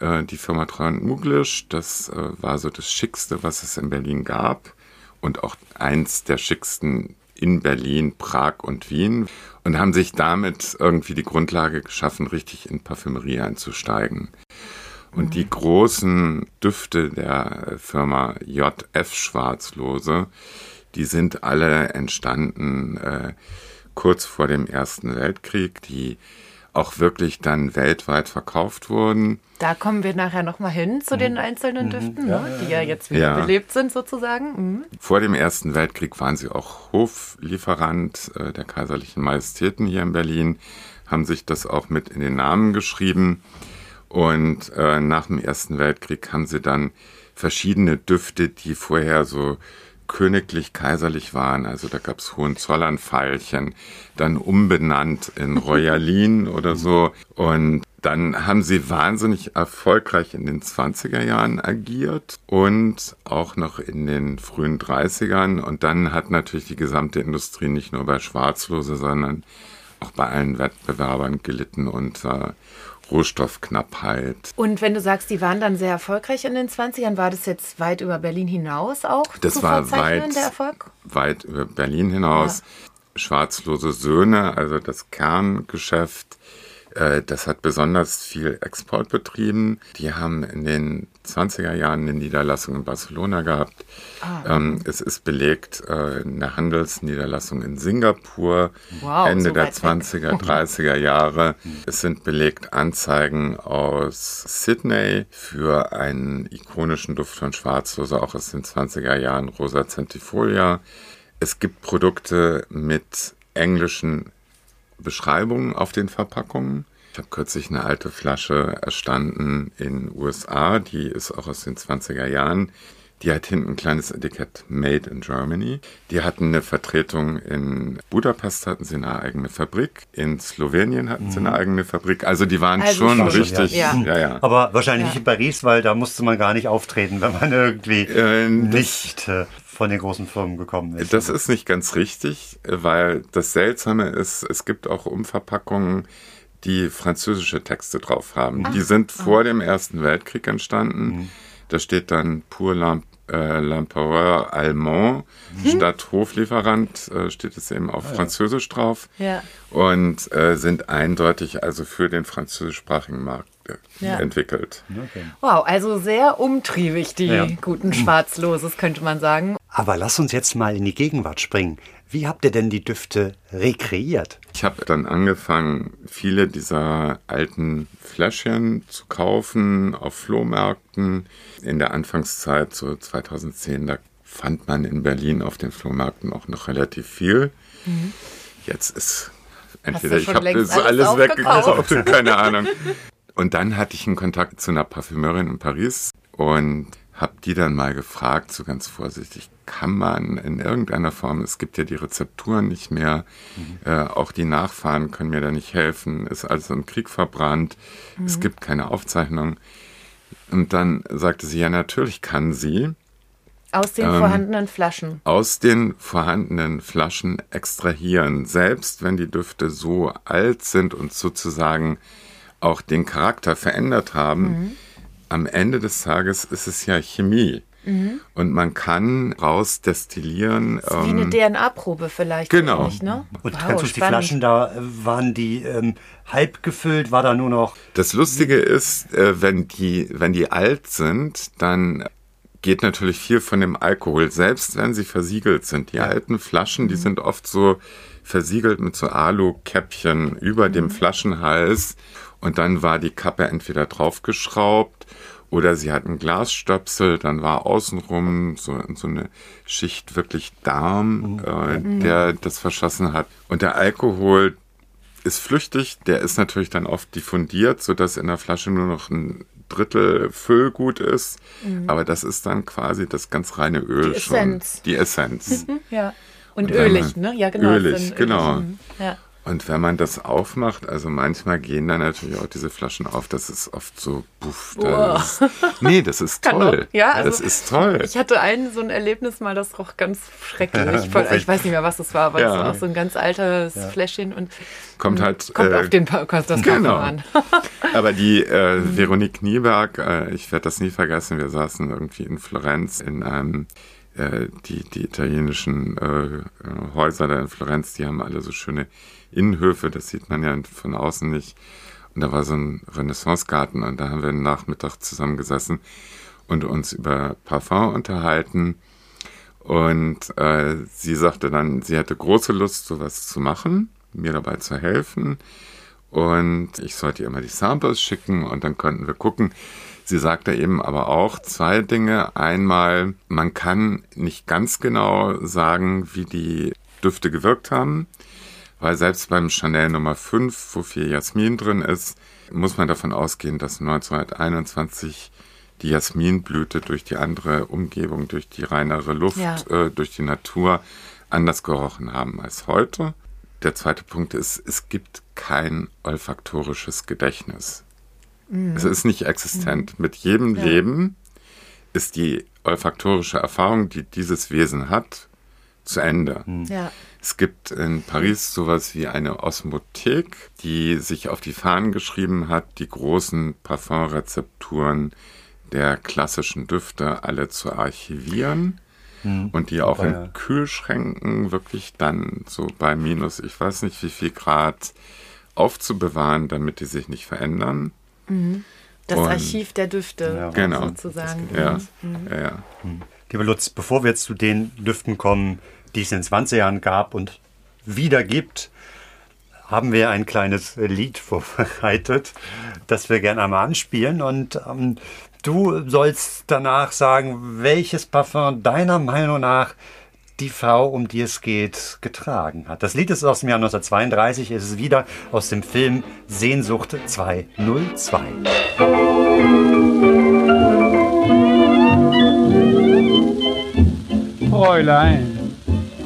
Äh, die Firma Treuhand Muglisch, das äh, war so das Schickste, was es in Berlin gab. Und auch eins der schicksten in Berlin, Prag und Wien und haben sich damit irgendwie die Grundlage geschaffen, richtig in Parfümerie einzusteigen. Und mhm. die großen Düfte der Firma JF Schwarzlose, die sind alle entstanden äh, kurz vor dem Ersten Weltkrieg, die auch wirklich dann weltweit verkauft wurden. Da kommen wir nachher nochmal hin zu den mhm. einzelnen mhm. Düften, ja, ne, die ja jetzt wieder ja. belebt sind sozusagen. Mhm. Vor dem Ersten Weltkrieg waren sie auch Hoflieferant äh, der kaiserlichen Majestäten hier in Berlin, haben sich das auch mit in den Namen geschrieben. Und äh, nach dem Ersten Weltkrieg haben sie dann verschiedene Düfte, die vorher so königlich-kaiserlich waren. Also da gab es Hohenzollern-Veilchen, dann umbenannt in Royalin oder so. Und dann haben sie wahnsinnig erfolgreich in den 20er Jahren agiert und auch noch in den frühen 30ern. Und dann hat natürlich die gesamte Industrie nicht nur bei Schwarzlose, sondern auch bei allen Wettbewerbern gelitten unter Rohstoffknappheit. Und wenn du sagst, die waren dann sehr erfolgreich in den 20ern, war das jetzt weit über Berlin hinaus auch? Das war weit, der Erfolg? weit über Berlin hinaus. Ja. Schwarzlose Söhne, also das Kerngeschäft, äh, das hat besonders viel Export betrieben. Die haben in den 20er Jahren eine Niederlassung in Barcelona gehabt. Ah. Ähm, es ist belegt äh, eine Handelsniederlassung in Singapur wow, Ende so der 20er, 30er Jahre. es sind belegt Anzeigen aus Sydney für einen ikonischen Duft von Schwarzlose, auch aus den 20er Jahren, Rosa Centifolia. Es gibt Produkte mit englischen Beschreibungen auf den Verpackungen. Ich habe kürzlich eine alte Flasche erstanden in USA, die ist auch aus den 20er Jahren. Die hat hinten ein kleines Etikett Made in Germany. Die hatten eine Vertretung in Budapest, hatten sie eine eigene Fabrik. In Slowenien hatten mhm. sie eine mhm. eigene Fabrik. Also die waren also schon richtig. Ja. Ja, ja. Aber wahrscheinlich nicht in Paris, weil da musste man gar nicht auftreten, wenn man irgendwie äh, nicht äh, von den großen Firmen gekommen ist. Das ist nicht ganz richtig, weil das Seltsame ist, es gibt auch Umverpackungen, die französische Texte drauf haben. Ah. Die sind ah. vor dem Ersten Weltkrieg entstanden. Mhm. Da steht dann Pour l'Empereur äh, Allemand mhm. statt Hoflieferant äh, steht es eben auf ah, Französisch drauf ja. und äh, sind eindeutig also für den französischsprachigen Markt ja. entwickelt. Okay. Wow, also sehr umtriebig, die ja. guten Schwarzloses, könnte man sagen. Aber lass uns jetzt mal in die Gegenwart springen. Wie habt ihr denn die Düfte rekreiert? Ich habe dann angefangen, viele dieser alten Fläschchen zu kaufen auf Flohmärkten. In der Anfangszeit, so 2010, da fand man in Berlin auf den Flohmärkten auch noch relativ viel. Mhm. Jetzt ist entweder ich habe das alles, alles weggekauft, keine Ahnung. Und dann hatte ich einen Kontakt zu einer Parfümerin in Paris und habe die dann mal gefragt, so ganz vorsichtig, kann man in irgendeiner Form, es gibt ja die Rezepturen nicht mehr, mhm. äh, auch die Nachfahren können mir da nicht helfen, ist also im Krieg verbrannt, mhm. es gibt keine Aufzeichnung. Und dann sagte sie, ja, natürlich kann sie. Aus den ähm, vorhandenen Flaschen. Aus den vorhandenen Flaschen extrahieren, selbst wenn die Düfte so alt sind und sozusagen auch den Charakter verändert haben. Mhm. Am Ende des Tages ist es ja Chemie. Mhm. Und man kann rausdestillieren. Das ist wie eine ähm, DNA-Probe vielleicht. Genau. Ähnlich, ne? Und Wow, kannst du die. Flaschen da, äh, waren die ähm, halb gefüllt, war da nur noch. Das Lustige ist, äh, wenn die, wenn die alt sind, dann geht natürlich viel von dem Alkohol, selbst wenn sie versiegelt sind. Die alten Flaschen, die sind oft so versiegelt mit so Alu-Käppchen über dem Flaschenhals und dann war die Kappe entweder draufgeschraubt oder sie hatten Glasstöpsel, dann war außenrum so, so eine Schicht wirklich Darm, äh, der das verschossen hat. Und der Alkohol ist flüchtig, der ist natürlich dann oft diffundiert, sodass in der Flasche nur noch ein Drittel Füllgut ist. Aber das ist dann quasi das ganz reine Öl Die schon. Essenz. Die Essenz. Ja. Und, Und ölig, ne? Ja, genau. ölig, genau. mhm. Ja. Und wenn man das aufmacht, also manchmal gehen dann natürlich auch diese Flaschen auf, das ist oft so, buff, das ist, nee, das ist toll. Ja, also das ist toll. Ich hatte ein so ein Erlebnis mal, das roch ganz schrecklich. Voll, ich weiß nicht mehr, was das war, aber Ja. es war auch so ein ganz altes Fläschchen und Kommt halt, kommt äh, auf den Pa- das genau. an. Aber die äh, Veronique Nieberg, äh, ich werde das nie vergessen, wir saßen irgendwie in Florenz in einem, äh, die, die italienischen äh, Häuser da in Florenz, die haben alle so schöne Innenhöfe, das sieht man ja von außen nicht. Und da war so ein Renaissancegarten und da haben wir einen Nachmittag zusammengesessen und uns über Parfum unterhalten. Und äh, sie sagte dann, sie hätte große Lust, sowas zu machen, mir dabei zu helfen. Und ich sollte ihr mal die Samples schicken und dann könnten wir gucken. Sie sagte eben aber auch zwei Dinge. Einmal, man kann nicht ganz genau sagen, wie die Düfte gewirkt haben, weil selbst beim Chanel Nummer 5, wo viel Jasmin drin ist, muss man davon ausgehen, dass 1921 die Jasminblüte durch die andere Umgebung, durch die reinere Luft, Ja. äh, durch die Natur anders gerochen haben als heute. Der zweite Punkt ist, es gibt kein olfaktorisches Gedächtnis. Es ist nicht existent. Mit jedem Leben ist die olfaktorische Erfahrung, die dieses Wesen hat, zu Ende. Ja. Es gibt in Paris sowas wie eine Osmothek, die sich auf die Fahnen geschrieben hat, die großen Parfumrezepturen der klassischen Düfte alle zu archivieren und die auch Ja. in Kühlschränken wirklich dann so bei minus, ich weiß nicht wie viel Grad, aufzubewahren, damit die sich nicht verändern. Das Und- Archiv der Düfte Ja, Genau. sozusagen. Ja, ja, ja. Lieber Lutz, bevor wir jetzt zu den Düften kommen, die es in den 20 Jahren gab und wieder gibt, haben wir ein kleines Lied vorbereitet, das wir gerne einmal anspielen. Und ähm, du sollst danach sagen, welches Parfum deiner Meinung nach die Frau, um die es geht, getragen hat. Das Lied ist aus dem Jahr 1932, es ist wieder aus dem Film Sehnsucht 202. Fräulein.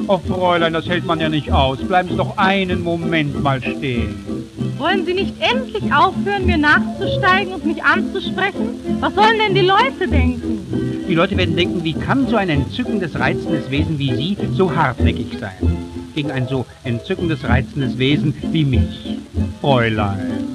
Oh, Fräulein, das hält man ja nicht aus. Bleiben Sie doch einen Moment mal stehen. Wollen Sie nicht endlich aufhören, mir nachzusteigen und mich anzusprechen? Was sollen denn die Leute denken? Die Leute werden denken, wie kann so ein entzückendes, reizendes Wesen wie Sie so hartnäckig sein? Gegen ein so entzückendes, reizendes Wesen wie mich. Fräulein.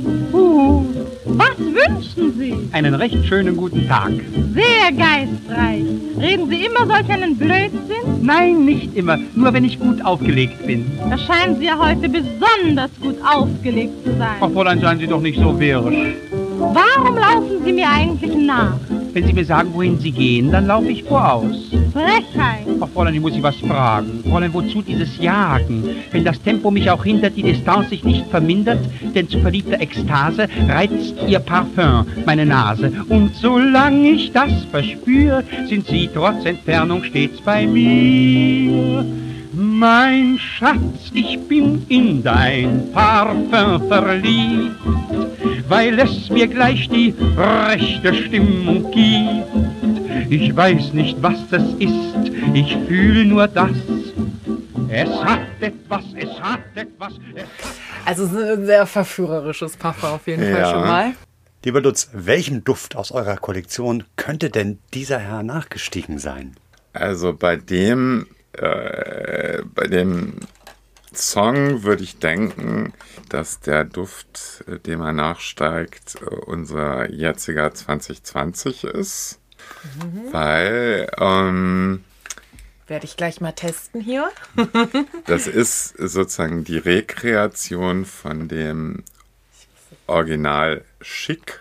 Was wünschen Sie? Einen recht schönen guten Tag. Sehr geistreich. Reden Sie immer solch einen Blödsinn? Nein, nicht immer. Nur wenn ich gut aufgelegt bin. Da scheinen Sie ja heute besonders gut aufgelegt zu Ach, sein. Fräulein, seien Sie doch nicht so wirsch. Warum laufen Sie mir eigentlich nach? Wenn Sie mir sagen, wohin Sie gehen, dann laufe ich voraus. Frechheit. Ach, Fräulein, ich muss Sie was fragen. Fräulein, wozu dieses Jagen? Wenn das Tempo mich auch hindert, die Distanz sich nicht vermindert, denn zu verliebter Ekstase reizt Ihr Parfum meine Nase. Und solange ich das verspür, sind Sie trotz Entfernung stets bei mir. Mein Schatz, ich bin in dein Parfum verliebt, weil es mir gleich die rechte Stimmung gibt. Ich weiß nicht, was das ist, ich fühle nur das. Es hat etwas, es hat etwas. Es hat Also es ist ein sehr verführerisches Parfum auf jeden Fall Ja. schon mal. Lieber Lutz, welchem Duft aus eurer Kollektion könnte denn dieser Herr nachgestiegen sein? Also bei dem, äh, bei dem Song würde ich denken, dass der Duft, äh, dem er nachsteigt, äh, unser jetziger 2020 ist. Mhm. Weil ähm, werde ich gleich mal testen hier. das ist sozusagen die Rekreation von dem Original Schick.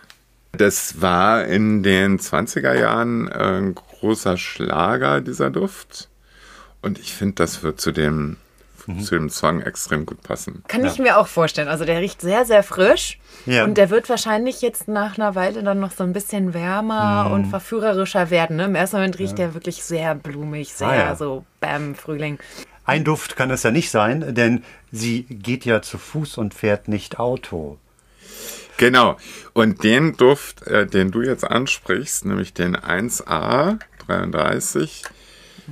Das war in den 20er Jahren ein großer Schlager, dieser Duft. Und ich finde, das wird zu dem mhm. zu dem Song extrem gut passen. Kann ja. ich mir auch vorstellen. Also der riecht sehr, sehr frisch. Ja. Und der wird wahrscheinlich jetzt nach einer Weile dann noch so ein bisschen wärmer mhm. und verführerischer werden. Ne? Im ersten Moment riecht ja. der wirklich sehr blumig, sehr ah, ja. so Bam, Frühling. Ein Duft kann es ja nicht sein, denn sie geht ja zu Fuß und fährt nicht Auto. Genau. Und den Duft, äh, den du jetzt ansprichst, nämlich den 1A 33,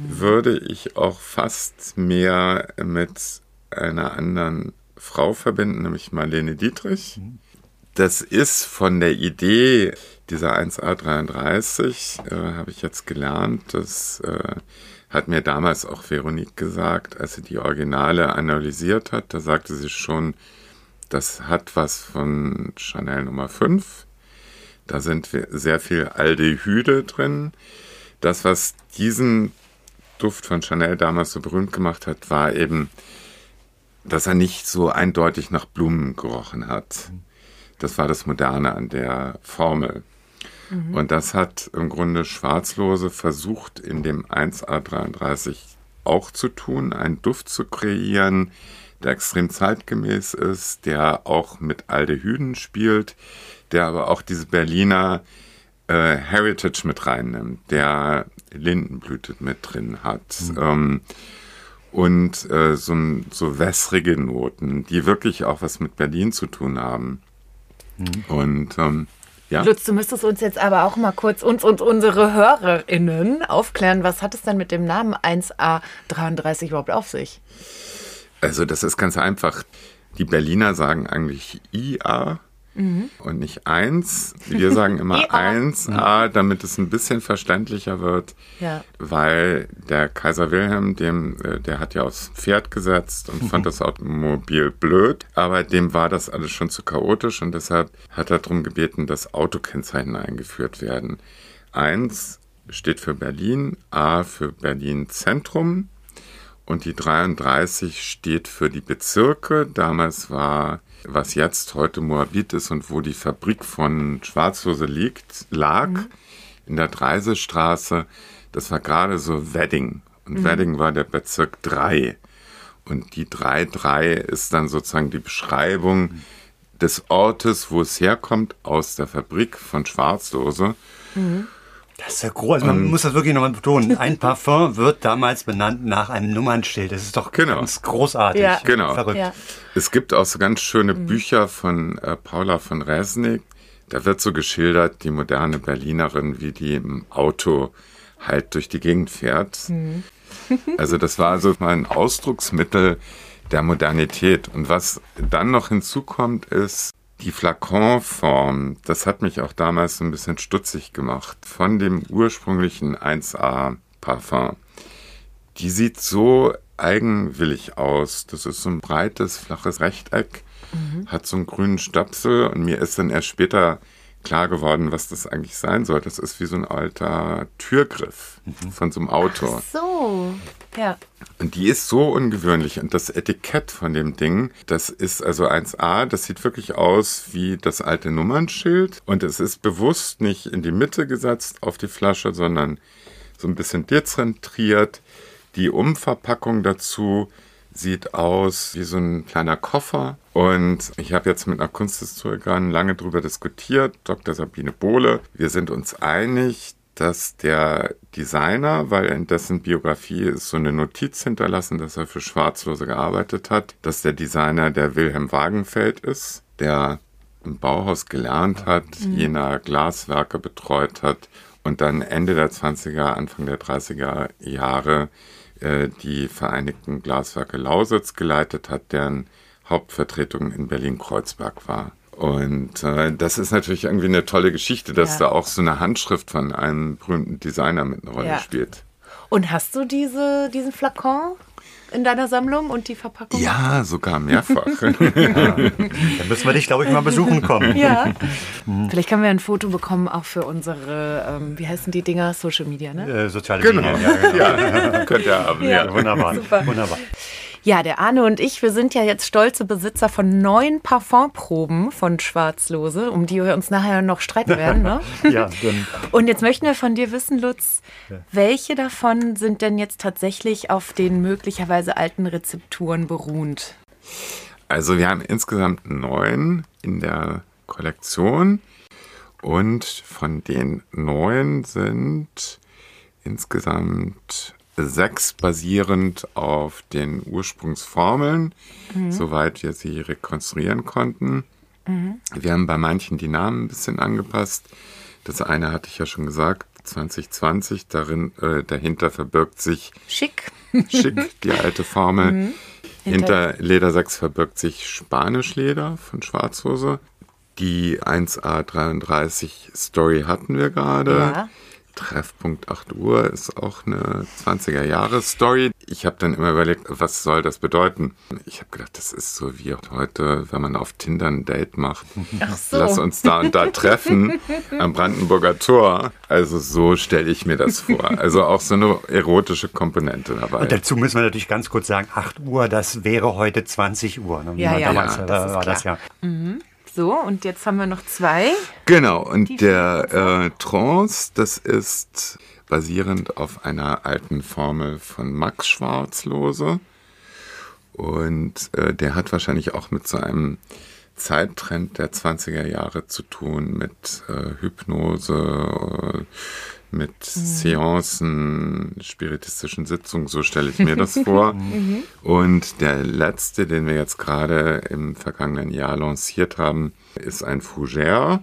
würde ich auch fast mehr mit einer anderen Frau verbinden, nämlich Marlene Dietrich. Das ist von der Idee dieser 1A33, äh, habe ich jetzt gelernt, das äh, hat mir damals auch Veronique gesagt, als sie die Originale analysiert hat. Da sagte sie schon, das hat was von Chanel Nummer 5. Da sind sehr viel Aldehyde drin. Das, was diesen Duft von Chanel damals so berühmt gemacht hat, war eben, dass er nicht so eindeutig nach Blumen gerochen hat. Das war das Moderne an der Formel. Mhm. Und das hat im Grunde Schwarzlose versucht, in dem 1A33 auch zu tun, einen Duft zu kreieren, der extrem zeitgemäß ist, der auch mit Aldehyden spielt, der aber auch diese Berliner äh, Heritage mit reinnimmt, der Lindenblüte mit drin hat. Mhm. Ähm, und äh, so, so wässrige Noten, die wirklich auch was mit Berlin zu tun haben. Mhm. Und ähm, ja. Lutz, du müsstest uns jetzt aber auch mal kurz uns und unsere HörerInnen aufklären, was hat es denn mit dem Namen 1A33 überhaupt auf sich? Also, das ist ganz einfach. Die Berliner sagen eigentlich IA mhm. und nicht eins. Wir sagen immer eins A, damit es ein bisschen verständlicher wird, ja. weil der Kaiser Wilhelm, dem, äh, der hat ja aufs Pferd gesetzt und fand das Automobil blöd, aber dem war das alles schon zu chaotisch und deshalb hat er darum gebeten, dass Autokennzeichen eingeführt werden. Eins steht für Berlin, A für Berlin Zentrum und die 33 steht für die Bezirke. Damals war was jetzt heute Moabit ist und wo die Fabrik von Schwarzhose liegt, lag, mhm. in der Dreisestraße, das war gerade so Wedding. Und mhm. Wedding war der Bezirk 3. Und die 3-3 ist dann sozusagen die Beschreibung des Ortes, wo es herkommt, aus der Fabrik von Schwarzlose. Mhm. Das ist ja groß. Also man um, muss das wirklich nochmal betonen. Ein Parfum wird damals benannt nach einem Nummernschild. Das ist doch genau. ganz großartig. Ja. Genau. Verrückt. Ja. Es gibt auch so ganz schöne mhm. Bücher von äh, Paula von Resnick. Da wird so geschildert, die moderne Berlinerin, wie die im Auto halt durch die Gegend fährt. Mhm. also das war so mal ein Ausdrucksmittel der Modernität. Und was dann noch hinzukommt, ist, die Flakonform, das hat mich auch damals so ein bisschen stutzig gemacht, von dem ursprünglichen 1A Parfum. Die sieht so eigenwillig aus. Das ist so ein breites, flaches Rechteck, mhm. hat so einen grünen Stöpsel und mir ist dann erst später klar geworden, was das eigentlich sein soll. Das ist wie so ein alter Türgriff mhm. von so einem Auto. Ach so, ja. Und die ist so ungewöhnlich. Und das Etikett von dem Ding, das ist also 1a, das sieht wirklich aus wie das alte Nummernschild. Und es ist bewusst nicht in die Mitte gesetzt auf die Flasche, sondern so ein bisschen dezentriert. Die Umverpackung dazu sieht aus wie so ein kleiner Koffer. Und ich habe jetzt mit einer Kunsthistorikerin lange darüber diskutiert, Dr. Sabine Bohle. Wir sind uns einig, dass der Designer, weil in dessen Biografie ist so eine Notiz hinterlassen, dass er für Schwarzlose gearbeitet hat, dass der Designer der Wilhelm Wagenfeld ist, der im Bauhaus gelernt hat, mhm. jener Glaswerke betreut hat und dann Ende der 20er, Anfang der 30er Jahre äh, die Vereinigten Glaswerke Lausitz geleitet hat, deren Hauptvertretung in Berlin-Kreuzberg war. Und äh, das ist natürlich irgendwie eine tolle Geschichte, dass ja. da auch so eine Handschrift von einem berühmten Designer mit einer Rolle ja. spielt. Und hast du diese, diesen Flakon? in deiner Sammlung und die Verpackung? Ja, sogar mehrfach. ja. Dann müssen wir dich, glaube ich, mal besuchen kommen. Ja. Vielleicht können wir ein Foto bekommen, auch für unsere, ähm, wie heißen die Dinger? Social Media, ne? Äh, soziale Genau. Medien. Ja, genau. Ja, könnt ihr haben. Ja. Ja. Wunderbar. Super. Wunderbar. Ja, der Arne und ich, wir sind ja jetzt stolze Besitzer von neun Parfumproben von Schwarzlose, um die wir uns nachher noch streiten werden. Ne? Ja, dann Und jetzt möchten wir von dir wissen, Lutz, welche davon sind denn jetzt tatsächlich auf den möglicherweise alten Rezepturen beruhend? Also wir haben insgesamt neun in der Kollektion und von den neun sind insgesamt sechs basierend auf den Ursprungsformeln, soweit wir sie rekonstruieren konnten. Wir haben bei manchen die Namen ein bisschen angepasst. Das eine hatte ich ja schon gesagt, 2020, darin, äh, dahinter verbirgt sich Schick. Schick, die alte Formel. Hinter Leder 6 verbirgt sich Spanischleder von Schwarzhose. Die 1A33 Story hatten wir gerade. Ja. Treffpunkt 8 Uhr ist auch eine 20er Jahre Story. Ich habe dann immer überlegt, was soll das bedeuten? Ich habe gedacht, das ist so wie heute, wenn man auf Tinder ein Date macht. Ach so. Lass uns da und da treffen am Brandenburger Tor. Also so stelle ich mir das vor. Also auch so eine erotische Komponente dabei. Und dazu müssen wir natürlich ganz kurz sagen, 8 Uhr, das wäre heute 20 Uhr. Ne? Ja, ja, damals, ja, äh, das ist war das ja. So, und jetzt haben wir noch zwei. Genau, und der äh, Trance, das ist basierend auf einer alten Formel von Max Schwarzlose. Und äh, der hat wahrscheinlich auch mit so einem Zeittrend der 20er Jahre zu tun, mit äh, Hypnose, mit Seancen, spiritistischen Sitzungen, so stelle ich mir das vor. Und der letzte, den wir jetzt gerade im vergangenen Jahr lanciert haben, ist ein Fougère.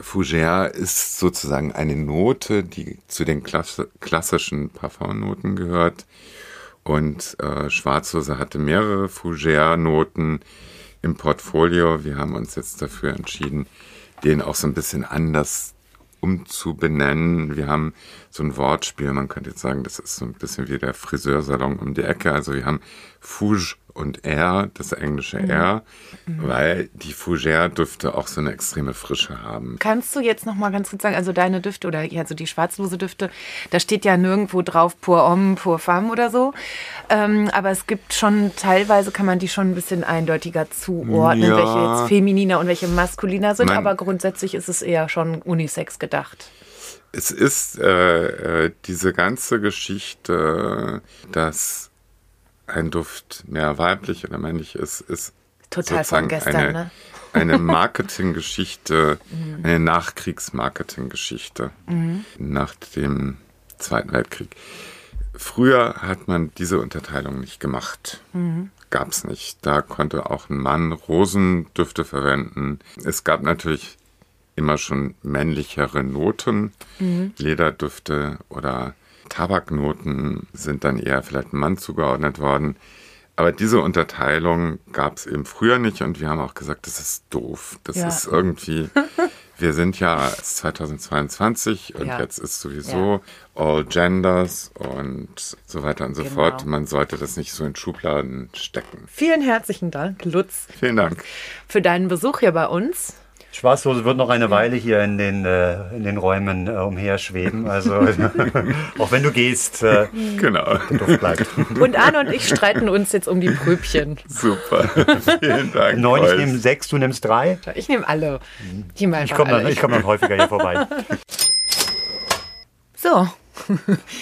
Fougère ist sozusagen eine Note, die zu den klass klassischen Parfumnoten gehört. Und äh, Schwarzhose hatte mehrere Fougère-Noten im Portfolio. Wir haben uns jetzt dafür entschieden, den auch so ein bisschen anders umzubenennen. Wir haben so ein Wortspiel, man könnte jetzt sagen, das ist so ein bisschen wie der Friseursalon um die Ecke. Also wir haben Fouge und R, das englische R, weil die Fougère-Düfte auch so eine extreme Frische haben. Kannst du jetzt noch mal ganz kurz sagen, also deine Düfte oder also die schwarzlose Düfte, da steht ja nirgendwo drauf Pour Homme, Pour Femme oder so. Ähm, aber es gibt schon, teilweise kann man die schon ein bisschen eindeutiger zuordnen, Ja. welche jetzt femininer und welche maskuliner sind. Nein. Aber grundsätzlich ist es eher schon unisex gedacht. Es ist äh, äh, diese ganze Geschichte, dass ein Duft mehr weiblich oder männlich ist, ist Total sozusagen von gestern, eine, ne? eine Marketinggeschichte, eine Nachkriegsmarketinggeschichte nach dem Zweiten Weltkrieg. Früher hat man diese Unterteilung nicht gemacht. Gab es nicht. Da konnte auch ein Mann Rosendüfte verwenden. Es gab natürlich immer schon männlichere Noten. Lederdüfte oder Tabaknoten sind dann eher vielleicht einem Mann zugeordnet worden. Aber diese Unterteilung gab es eben früher nicht und wir haben auch gesagt, das ist doof. Das Ja. ist irgendwie, wir sind ja 2022 und Ja. jetzt ist sowieso all genders und so weiter und so Genau. fort. Man sollte das nicht so in Schubladen stecken. Vielen herzlichen Dank, Lutz, Vielen Dank. für deinen Besuch hier bei uns. Schwarzlose wird noch eine Weile hier in den, äh, in den Räumen äh, umherschweben. Also auch wenn du gehst, äh, Genau. der Duft bleibt. Und Arne und ich streiten uns jetzt um die Pröbchen. Super. Vielen Dank. Neun, ich nehme sechs, du nimmst drei. Ich nehme alle. Ich nehme Ich komme alle. dann, ich komm dann häufiger hier vorbei. So.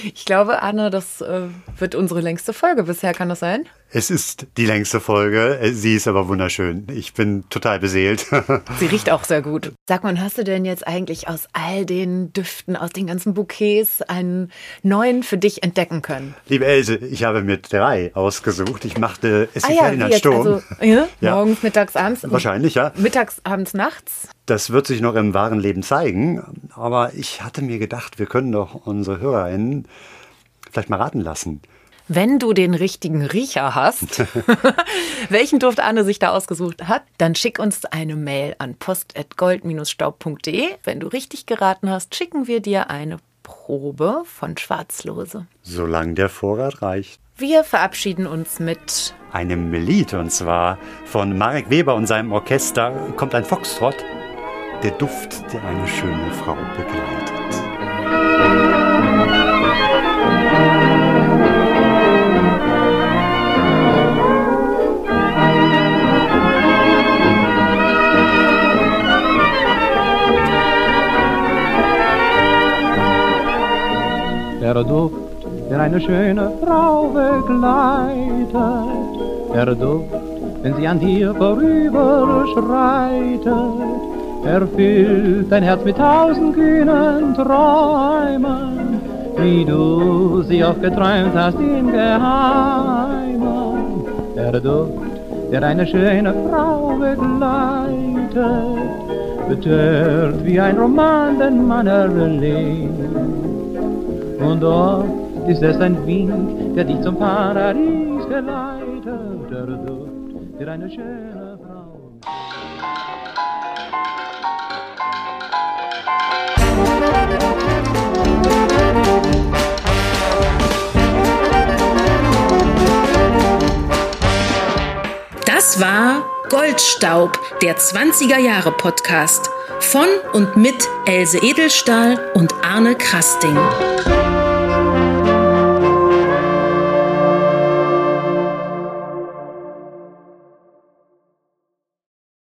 Ich glaube, Arne, das äh, wird unsere längste Folge bisher, kann das sein? Es ist die längste Folge. Sie ist aber wunderschön. Ich bin total beseelt. Sie riecht auch sehr gut. Sag mal, hast du denn jetzt eigentlich aus all den Düften, aus den ganzen Bouquets einen neuen für dich entdecken können? Liebe Else, ich habe mir drei ausgesucht. Ich machte es wie wie Ferdinand jetzt? Sturm. Also, ja? Ja. Morgens, mittags, abends? Wahrscheinlich, ja. Mittags, abends, nachts? Das wird sich noch im wahren Leben zeigen. Aber ich hatte mir gedacht, wir können doch unsere HörerInnen vielleicht mal raten lassen. Wenn du den richtigen Riecher hast, welchen Duft Arne sich da ausgesucht hat, dann schick uns eine Mail an post.gold-staub.de. Wenn du richtig geraten hast, schicken wir dir eine Probe von Schwarzlose. Solange der Vorrat reicht. Wir verabschieden uns mit einem Lied und zwar von Marek Weber und seinem Orchester kommt ein Foxtrott, der Duft, der eine schöne Frau begleitet. Der Duft, der eine schöne Frau begleitet, der Duft, wenn sie an dir vorüberschreitet, erfüllt dein Herz mit tausend kühnen Träumen, wie du sie oft geträumt hast im Geheimen. Der Duft, der eine schöne Frau begleitet, betört wie ein Roman den Mann erlebt. Und oft ist es ein Wink, der dich zum Paradies geleitet, der Duft, der eine schöne Frau. Das war Goldstaub, der 20er Jahre Podcast von und mit Else Edelstahl und Arne Krasting.